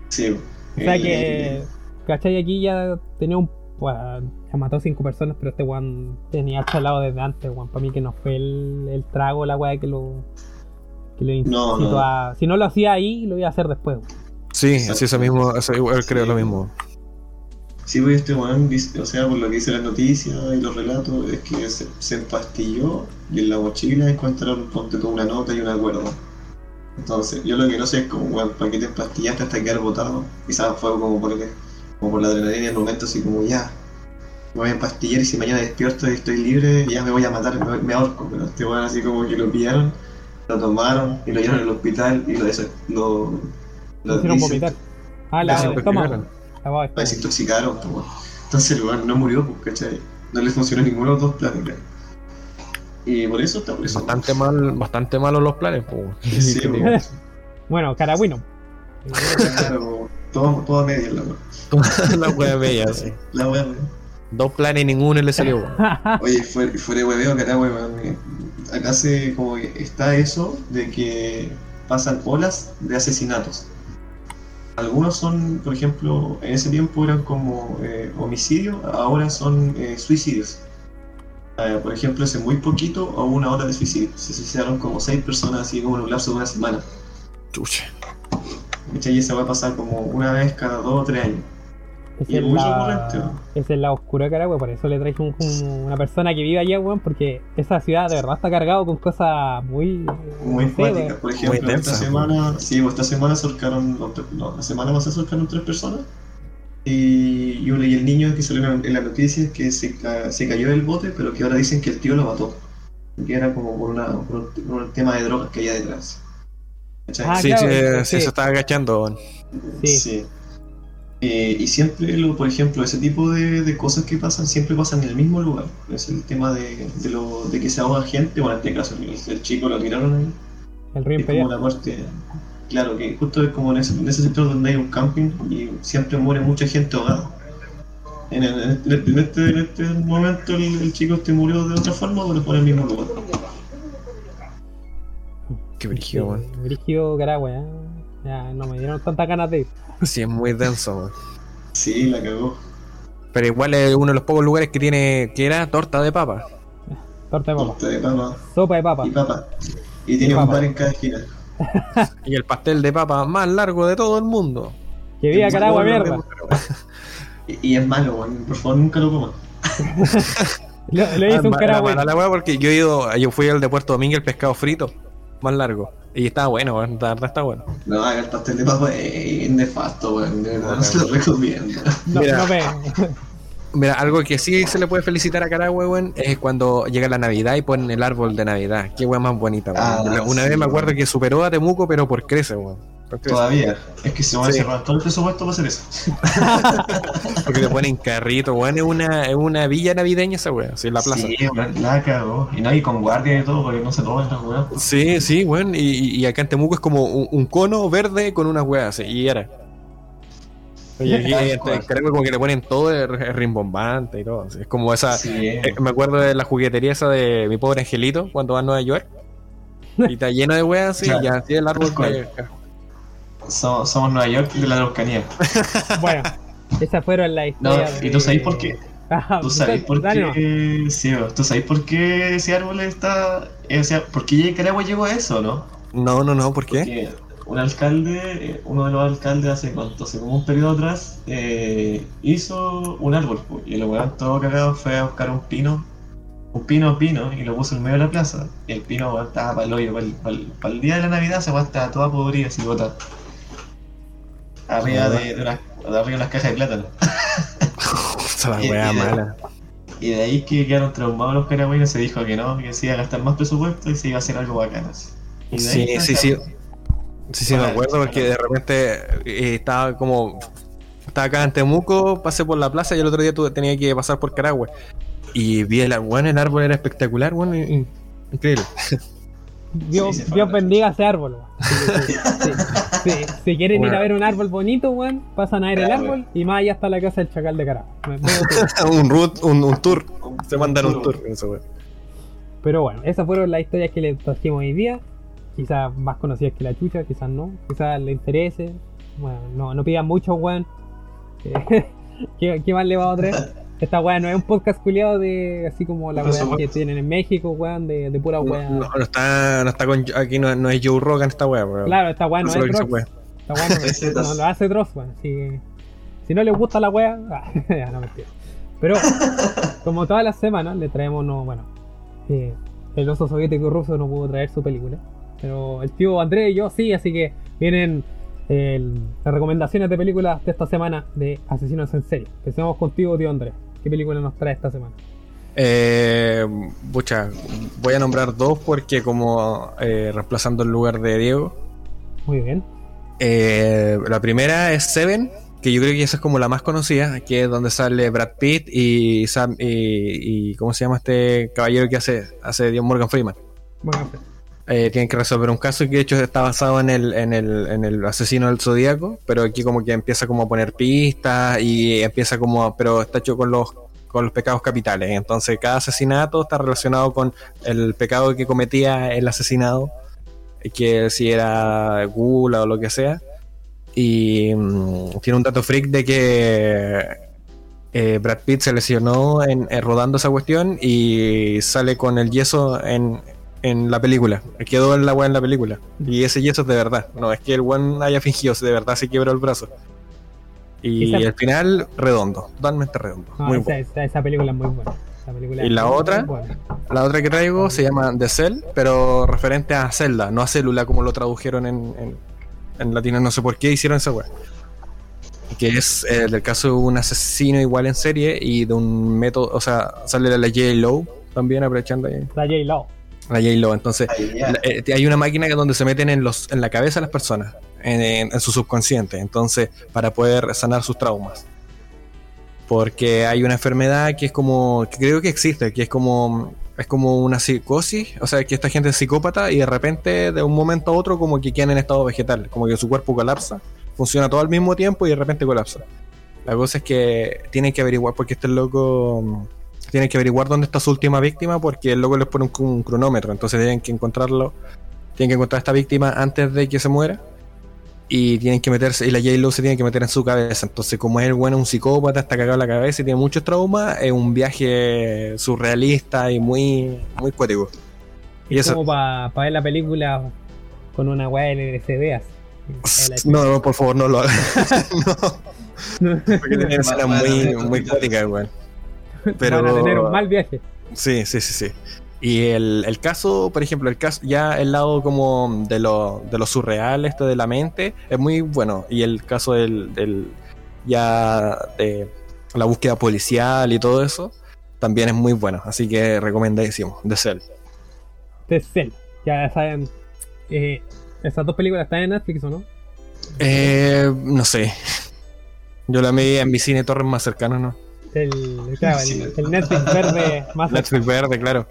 Sí. O sea eh, que, ¿cachai? Aquí ya tenía un. Bueno, ya mató cinco personas, pero este weón tenía hacha al lado desde antes, weón. Para mí que no fue el, el trago, la weá que lo. que lo incitó No, no. a. Si no lo hacía ahí, lo iba a hacer después. weón. Sí, sí, eso mismo, eso igual creo lo mismo. Sí, pues este weón, o sea, por lo que dice las noticias y los relatos, es que se, se empastilló y en la mochila encontraron, ponte tú, una nota y una cuerda. Entonces, yo lo que no sé es como, weón, ¿para qué te empastillaste hasta quedar botado? Quizás fue como por, el- como por la adrenalina del momento, así como, ya, me voy a empastillar y si mañana despierto y estoy libre, ya me voy a matar, me, me ahorco. Pero este weón así como que lo pillaron, lo tomaron y lo llevaron al hospital y lo, lo, Lo hicieron vomitar. Ah, la estómago. La desintoxicaron, pues. Entonces el weón no murió, pues, ¿cachai? No le funcionó ninguno de los dos planes, ¿cachai? Y por eso está por eso. Bastante mal, bastante malos los planes, pues. Sí, pues, Bueno, Caragüino. claro, todo, todo a media la weón. la wea bella, sí. La weón. Dos planes y ninguno le salió. Oye, fuera, fuera de hueveo, acá, weón. eh, Acá se como que está eso de que pasan olas de asesinatos. Algunos son, por ejemplo, en ese tiempo eran como eh, homicidios, ahora son eh, suicidios. Eh, por ejemplo, hace muy poquito hubo una ola de suicidios. Se suicidaron como seis personas así como en un lapso de una semana. Chucha. Y esa va a pasar como una vez cada dos o tres años. Es Y es la-. Es oscuro de Caragua, por eso le un- un- una persona que vive allá, weón, porque esa ciudad de verdad está cargado con cosas muy... Muy no sé. Por ejemplo, esta semana, sí, pues, esta semana se ahorcaron, no, la semana pasada se ahorcaron tres personas. Y, y, uno- y el niño que salió en la- en la noticia es que se, se cayó del bote, pero que ahora dicen que el tío lo mató. Que era como por, una, por un, por un tema de drogas que había detrás. Ah, sí, claro, sí, sí. sí, se estaba agachando. weón. Sí. Eh, y siempre, lo, por ejemplo, ese tipo de, de cosas que pasan, siempre pasan en el mismo lugar. Es el tema de, de, lo, de que se ahoga gente. Bueno, en este caso, el, el chico lo tiraron ahí. El río Es como Imperial. la muerte. Claro, que justo es como en ese, en ese sector donde hay un camping y siempre muere mucha gente ahogada. En, el- en este, en este- en este momento el, el chico este murió de otra forma, pero fue en el mismo lugar. Qué brígido, weón. Sí, Brígido Caragua, ¿eh? Ya no me dieron tantas ganas de ir. Sí, es muy denso, weón. Sí, la cagó. Pero igual es uno de los pocos lugares que tiene, que era torta de papa. Torta de papa. Torta de papa Sopa de papa. y papa. Y tiene Y un bar en cada esquina. Y el pastel de papa más largo de todo el mundo. Que viva Caragua, mierda. Y, y es malo, weón. por favor nunca lo coman. Lo, lo hizo Ah, un Caragua. mala porque yo he ido, yo fui al de Puerto Domingo el pescado frito, más largo. Y estaba bueno, weón, la verdad está bueno. No, el pastel de papa es nefasto, weón. De verdad, no se lo recomiendo. No, Mira. no me. Mira, algo que sí se le puede felicitar a Caragua, weón, es cuando llega la Navidad y ponen el árbol de Navidad. Qué weón más bonita, weón. Ah, Una- sí, vez me weón. acuerdo que superó a Temuco, pero por crece, weón. Todavía. Es que se van a Sí. cerrar todo el presupuesto para hacer eso. Porque le ponen carrito, weón. Es una, es una villa navideña esa weón, sí, en la plaza. Sí, weón, la cagó. Y no, y con guardia y todo, porque no se roban las weas. Sí, sí, weón. Y, y- acá en Temuco es como un, un cono verde con unas weas así. Y era. Y aquí cual. Caragua como que le ponen todo es rimbombante y todo. Es como esa. Sí, eh, me acuerdo de la juguetería esa de mi pobre angelito cuando va a Nueva York. Y está lleno de weas así. Claro. Y así el árbol. De- somos, somos Nueva York de la Araucanía. Bueno, esas fueron las No, historias. ¿y tú sabes por qué? Ah, ¿Tú sabes por no. qué? Sí, ¿tú sabes por qué ese árbol está. eh, O sea, ¿por qué Caragua llegó a eso, no? No, no, no, ¿por qué? Porque un alcalde, eh, uno de los alcaldes hace cuánto, hace como un periodo atrás, eh, hizo un árbol, y el weón todo cagado fue a buscar un pino, un pino pino, y lo puso en medio de la plaza. Y el pino estaba para el hoyo, para el, día de la Navidad se estaba toda podrida, así botada. Arriba de, de, unas- de arriba unas cajas de plátano. Esa la Y- wea mala. Y de ahí que quedaron traumados los caragüeyos, se dijo que no, que se iba a gastar más presupuesto y se iba a hacer algo bacano. así. Y de ahí Sí, sí, sí. Sí, sí, me acuerdo porque de repente eh, estaba como. Estaba acá en Temuco, pasé por la plaza y el otro día tuve, tenía que pasar por Caragua. Y vi el, bueno, el árbol era espectacular, bueno, y- y- increíble. Dios, Sí, Dios bendiga ese árbol. Sí, Si quieren ir a ver un árbol bonito, weón, pasan a ver el árbol y más allá está la casa del chacal de me- un, root, un, un tour. Se mandan un tour. Eso. Pero bueno, esas fueron las historias que les trajimos hoy día. Quizás más conocidas que la chucha, quizás no. Quizás le interese. Bueno, no, no pidan mucho, weón. ¿Qué, qué más le va a traer? Esta weón no es un podcast culiado de así como la weá que tienen en México, weón, de, de pura weá. no, no está, no está con. Aquí no, no es Joe Rogan esta weá, weón. Claro, esta weá no es Dross. Esta weá no, lo hace Dross, weón. Que, si no les gusta la weá, ah, ya, no mentira. Pero, como todas las semanas, le traemos, no, bueno, eh, el oso soviético ruso no pudo traer su película. Pero el tío Andrés y yo sí, así que vienen el- las recomendaciones de películas de esta semana de Asesinos en Serie. Empecemos contigo, tío Andrés. ¿Qué película nos trae esta semana? Eh, pucha, voy a nombrar dos porque, como eh, reemplazando el lugar de Diego. Muy bien. Eh, la primera es Seven, que yo creo que esa es como la más conocida, que es donde sale Brad Pitt y Sam y, y ¿cómo se llama este caballero que hace hace Dios Morgan Freeman? Bueno, Eh, tienen que resolver un caso que de hecho está basado en el, en el, en el asesino del zodíaco, pero aquí como que empieza como a poner pistas y empieza como, pero está hecho con los con los pecados capitales. Entonces cada asesinato está relacionado con el pecado que cometía el asesinado, que si era gula o lo que sea. Y mm, tiene un dato freak de que eh, Brad Pitt se lesionó en rodando esa cuestión y sale con el yeso en, en la película. Quedó en la weá en la película. Y ese yeso es de verdad. No es que el one haya fingido, de verdad se quebró el brazo. Y el final, redondo, totalmente redondo. No, muy esa, bueno. esa- esa película es muy buena. Película ¿Y la otra? buena. La otra que traigo se llama The Cell, pero referente a celda, no a célula como lo tradujeron en, en, en latino. No sé por qué hicieron esa weá. Que es eh, del caso de un asesino igual en serie y de un método, o sea, sale la J. Lowe también aprovechando ahí. La J-Lo. La J. Lowe, entonces la- eh, hay una máquina que donde se meten en los en la cabeza de las personas, en, en- en su subconsciente, entonces para poder sanar sus traumas. Porque hay una enfermedad que es como, que creo que existe, que es como es como una psicosis, o sea, que esta gente es psicópata y de repente de un momento a otro como que quedan en estado vegetal, como que su cuerpo colapsa, funciona todo al mismo tiempo y de repente colapsa. La cosa es que tienen que averiguar porque este loco tienen que averiguar dónde está su última víctima porque el loco les pone un, un cronómetro, entonces tienen que encontrarlo, tienen que encontrar a esta víctima antes de que se muera y tienen que meterse, y la J-Lo se tiene que meter en su cabeza, entonces como es el bueno un psicópata, está cagado en la cabeza y tiene muchos traumas, es un viaje surrealista y muy, muy cuático. Y Es eso, como para ver la película con una weá LCD así. no, no, por favor, no lo hagas. no, No. porque tiene escenas muy, muy cuáticas, weón. Pero Van a tener un mal viaje. Sí, sí, sí, sí. Y el, el caso, por ejemplo, el caso, ya el lado como de lo, de lo surreal, este de la mente, es muy bueno. Y el caso del, del ya de la búsqueda policial y todo eso, también es muy bueno. Así que recomendadísimo, The Cell. The Cell. Ya saben. eh, esas dos películas están en Netflix o no? Eh, no sé. Yo la vi en mi cine torres más cercano, ¿no? El, claro, Sí. el, el Netflix verde más Netflix verde, claro.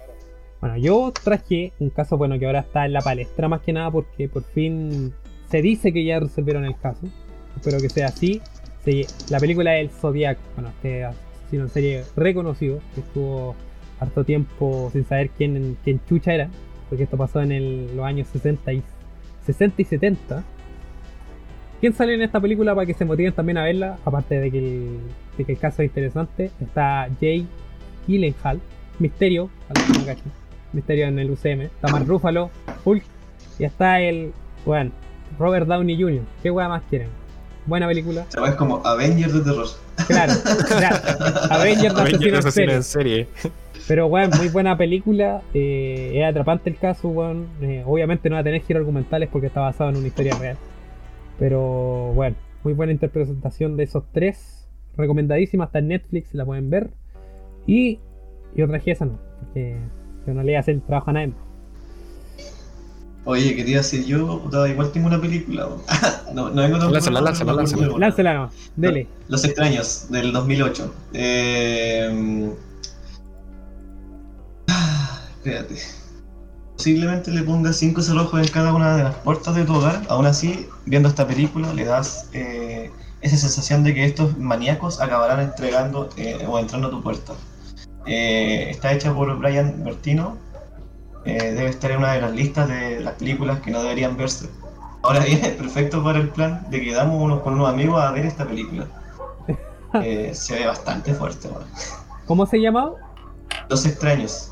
Bueno, yo traje un caso bueno que ahora está en la palestra más que nada porque por fin se dice que ya resolvieron el caso. Espero que sea así. Se- la película del Zodiac, bueno, este asesino en serie reconocido, que estuvo harto tiempo sin saber quién, quién chucha era, porque esto pasó en el- los años 60 y, 60 y 70. ¿Quién sale en esta película para que se motiven también a verla? Aparte de que el, de que el caso es interesante, está Jay Gyllenhaal, Misterio. Misterio en el UCM, está Mark Ruffalo, Hulk, y está el, bueno, Robert Downey Jr. ¿Qué weá más quieren? Buena película. Esta weá es como Avenger de terror. Claro, claro. Avengers de Avengers asesino en asesino serie. en serie. Pero, weón, muy buena película. eh, es atrapante el caso, weón. eh, obviamente no va a tener giros argumentales porque está basado en una historia real. Pero, bueno, muy buena interpretación de esos tres. Recomendadísima, está en Netflix, la pueden ver. Y yo traje esa, no, porque yo no le hacer el trabajo a nadie. Oye, quería decir yo, igual tengo una película. no, no vengo tan Lánzala, lánzala, lánzala. Láncela nomás, dele. Los extraños, del 2008. Eh... Espérate. Posiblemente le pongas 5 cerrojos en cada una de las puertas de tu hogar. Aún así, viendo esta película, le das eh, esa sensación de que estos maníacos acabarán entregando eh, o entrando a tu puerta. Eh, está hecha por Brian Bertino. Debe estar en una de las listas de las películas que no deberían verse. Ahora bien, es perfecto para el plan de que damos unos, con unos amigos a ver esta película. Se ve bastante fuerte. weón. ¿Cómo se llamaba? Los Extraños.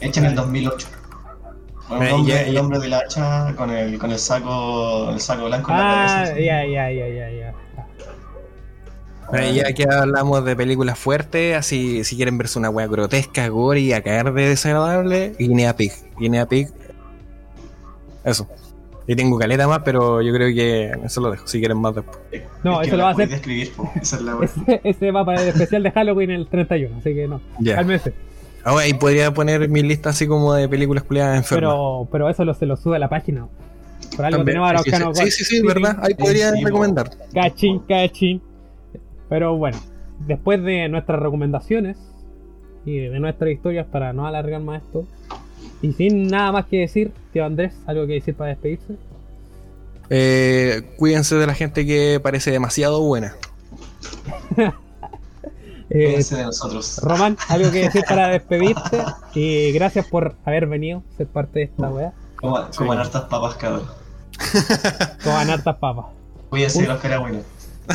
hecha en el 2008. Eh, el, hombre, el hombre del hacha con el, con el saco el saco blanco en la Ah, cabeza. ya, ya, ya, ya, ya. Bueno, ya que hablamos de películas fuertes, así si quieren verse una wea grotesca, gore y a caer de desagradable, Guinea Pig. Guinea Pig. Eso. Y tengo caleta más, pero yo creo que eso lo dejo, si quieren más después. No, Es que eso lo la va a hacer- describir, po. Esa es la wea. Ese, ese va para el especial de Halloween el 31, así que no. Ya. Cálmese. Ahora ahí podría poner mi lista así como de películas culiadas enfermas. Pero, pero eso lo, se lo sube a la página. Por algo También. tenemos a Araucano sí, sí, sí, sí, verdad. Ahí podría Sí, recomendar. Cachín, cachín. Pero bueno, después de nuestras recomendaciones y de nuestras historias, para no alargar más esto, y sin nada más que decir, tío Andrés, algo que decir para despedirse. Eh, cuídense de la gente que parece demasiado buena. Eh, de nosotros. Román, algo que decir para despedirte. Y gracias por haber venido, ser parte de esta weá. Coman, coman hartas papas, cabrón. Con hartas papas. Cuídense de los caragüinos.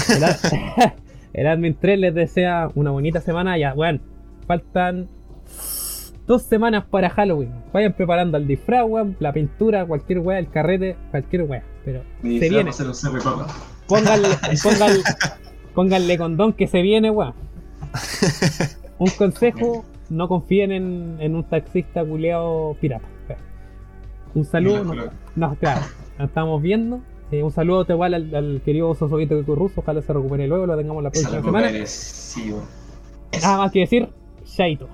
El, ad- el Admin 3 les desea una bonita semana. Ya, bueno, faltan dos semanas para Halloween. Vayan preparando el disfraz, weón, la pintura, cualquier weá, el carrete, cualquier weá. Pero Mi se viene. a. Pónganle, pónganle, Pónganle condón que se viene, weón. Un consejo, no confíen en, en un taxista culeado pirata. Un saludo, Ni no, claro, nos estamos viendo. Eh, un saludo igual al, al querido oso soviético ruso, ojalá se recupere luego, lo tengamos la próxima Salud semana. Nada más que decir, Shaito.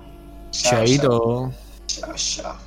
Chaito. Chao, chao.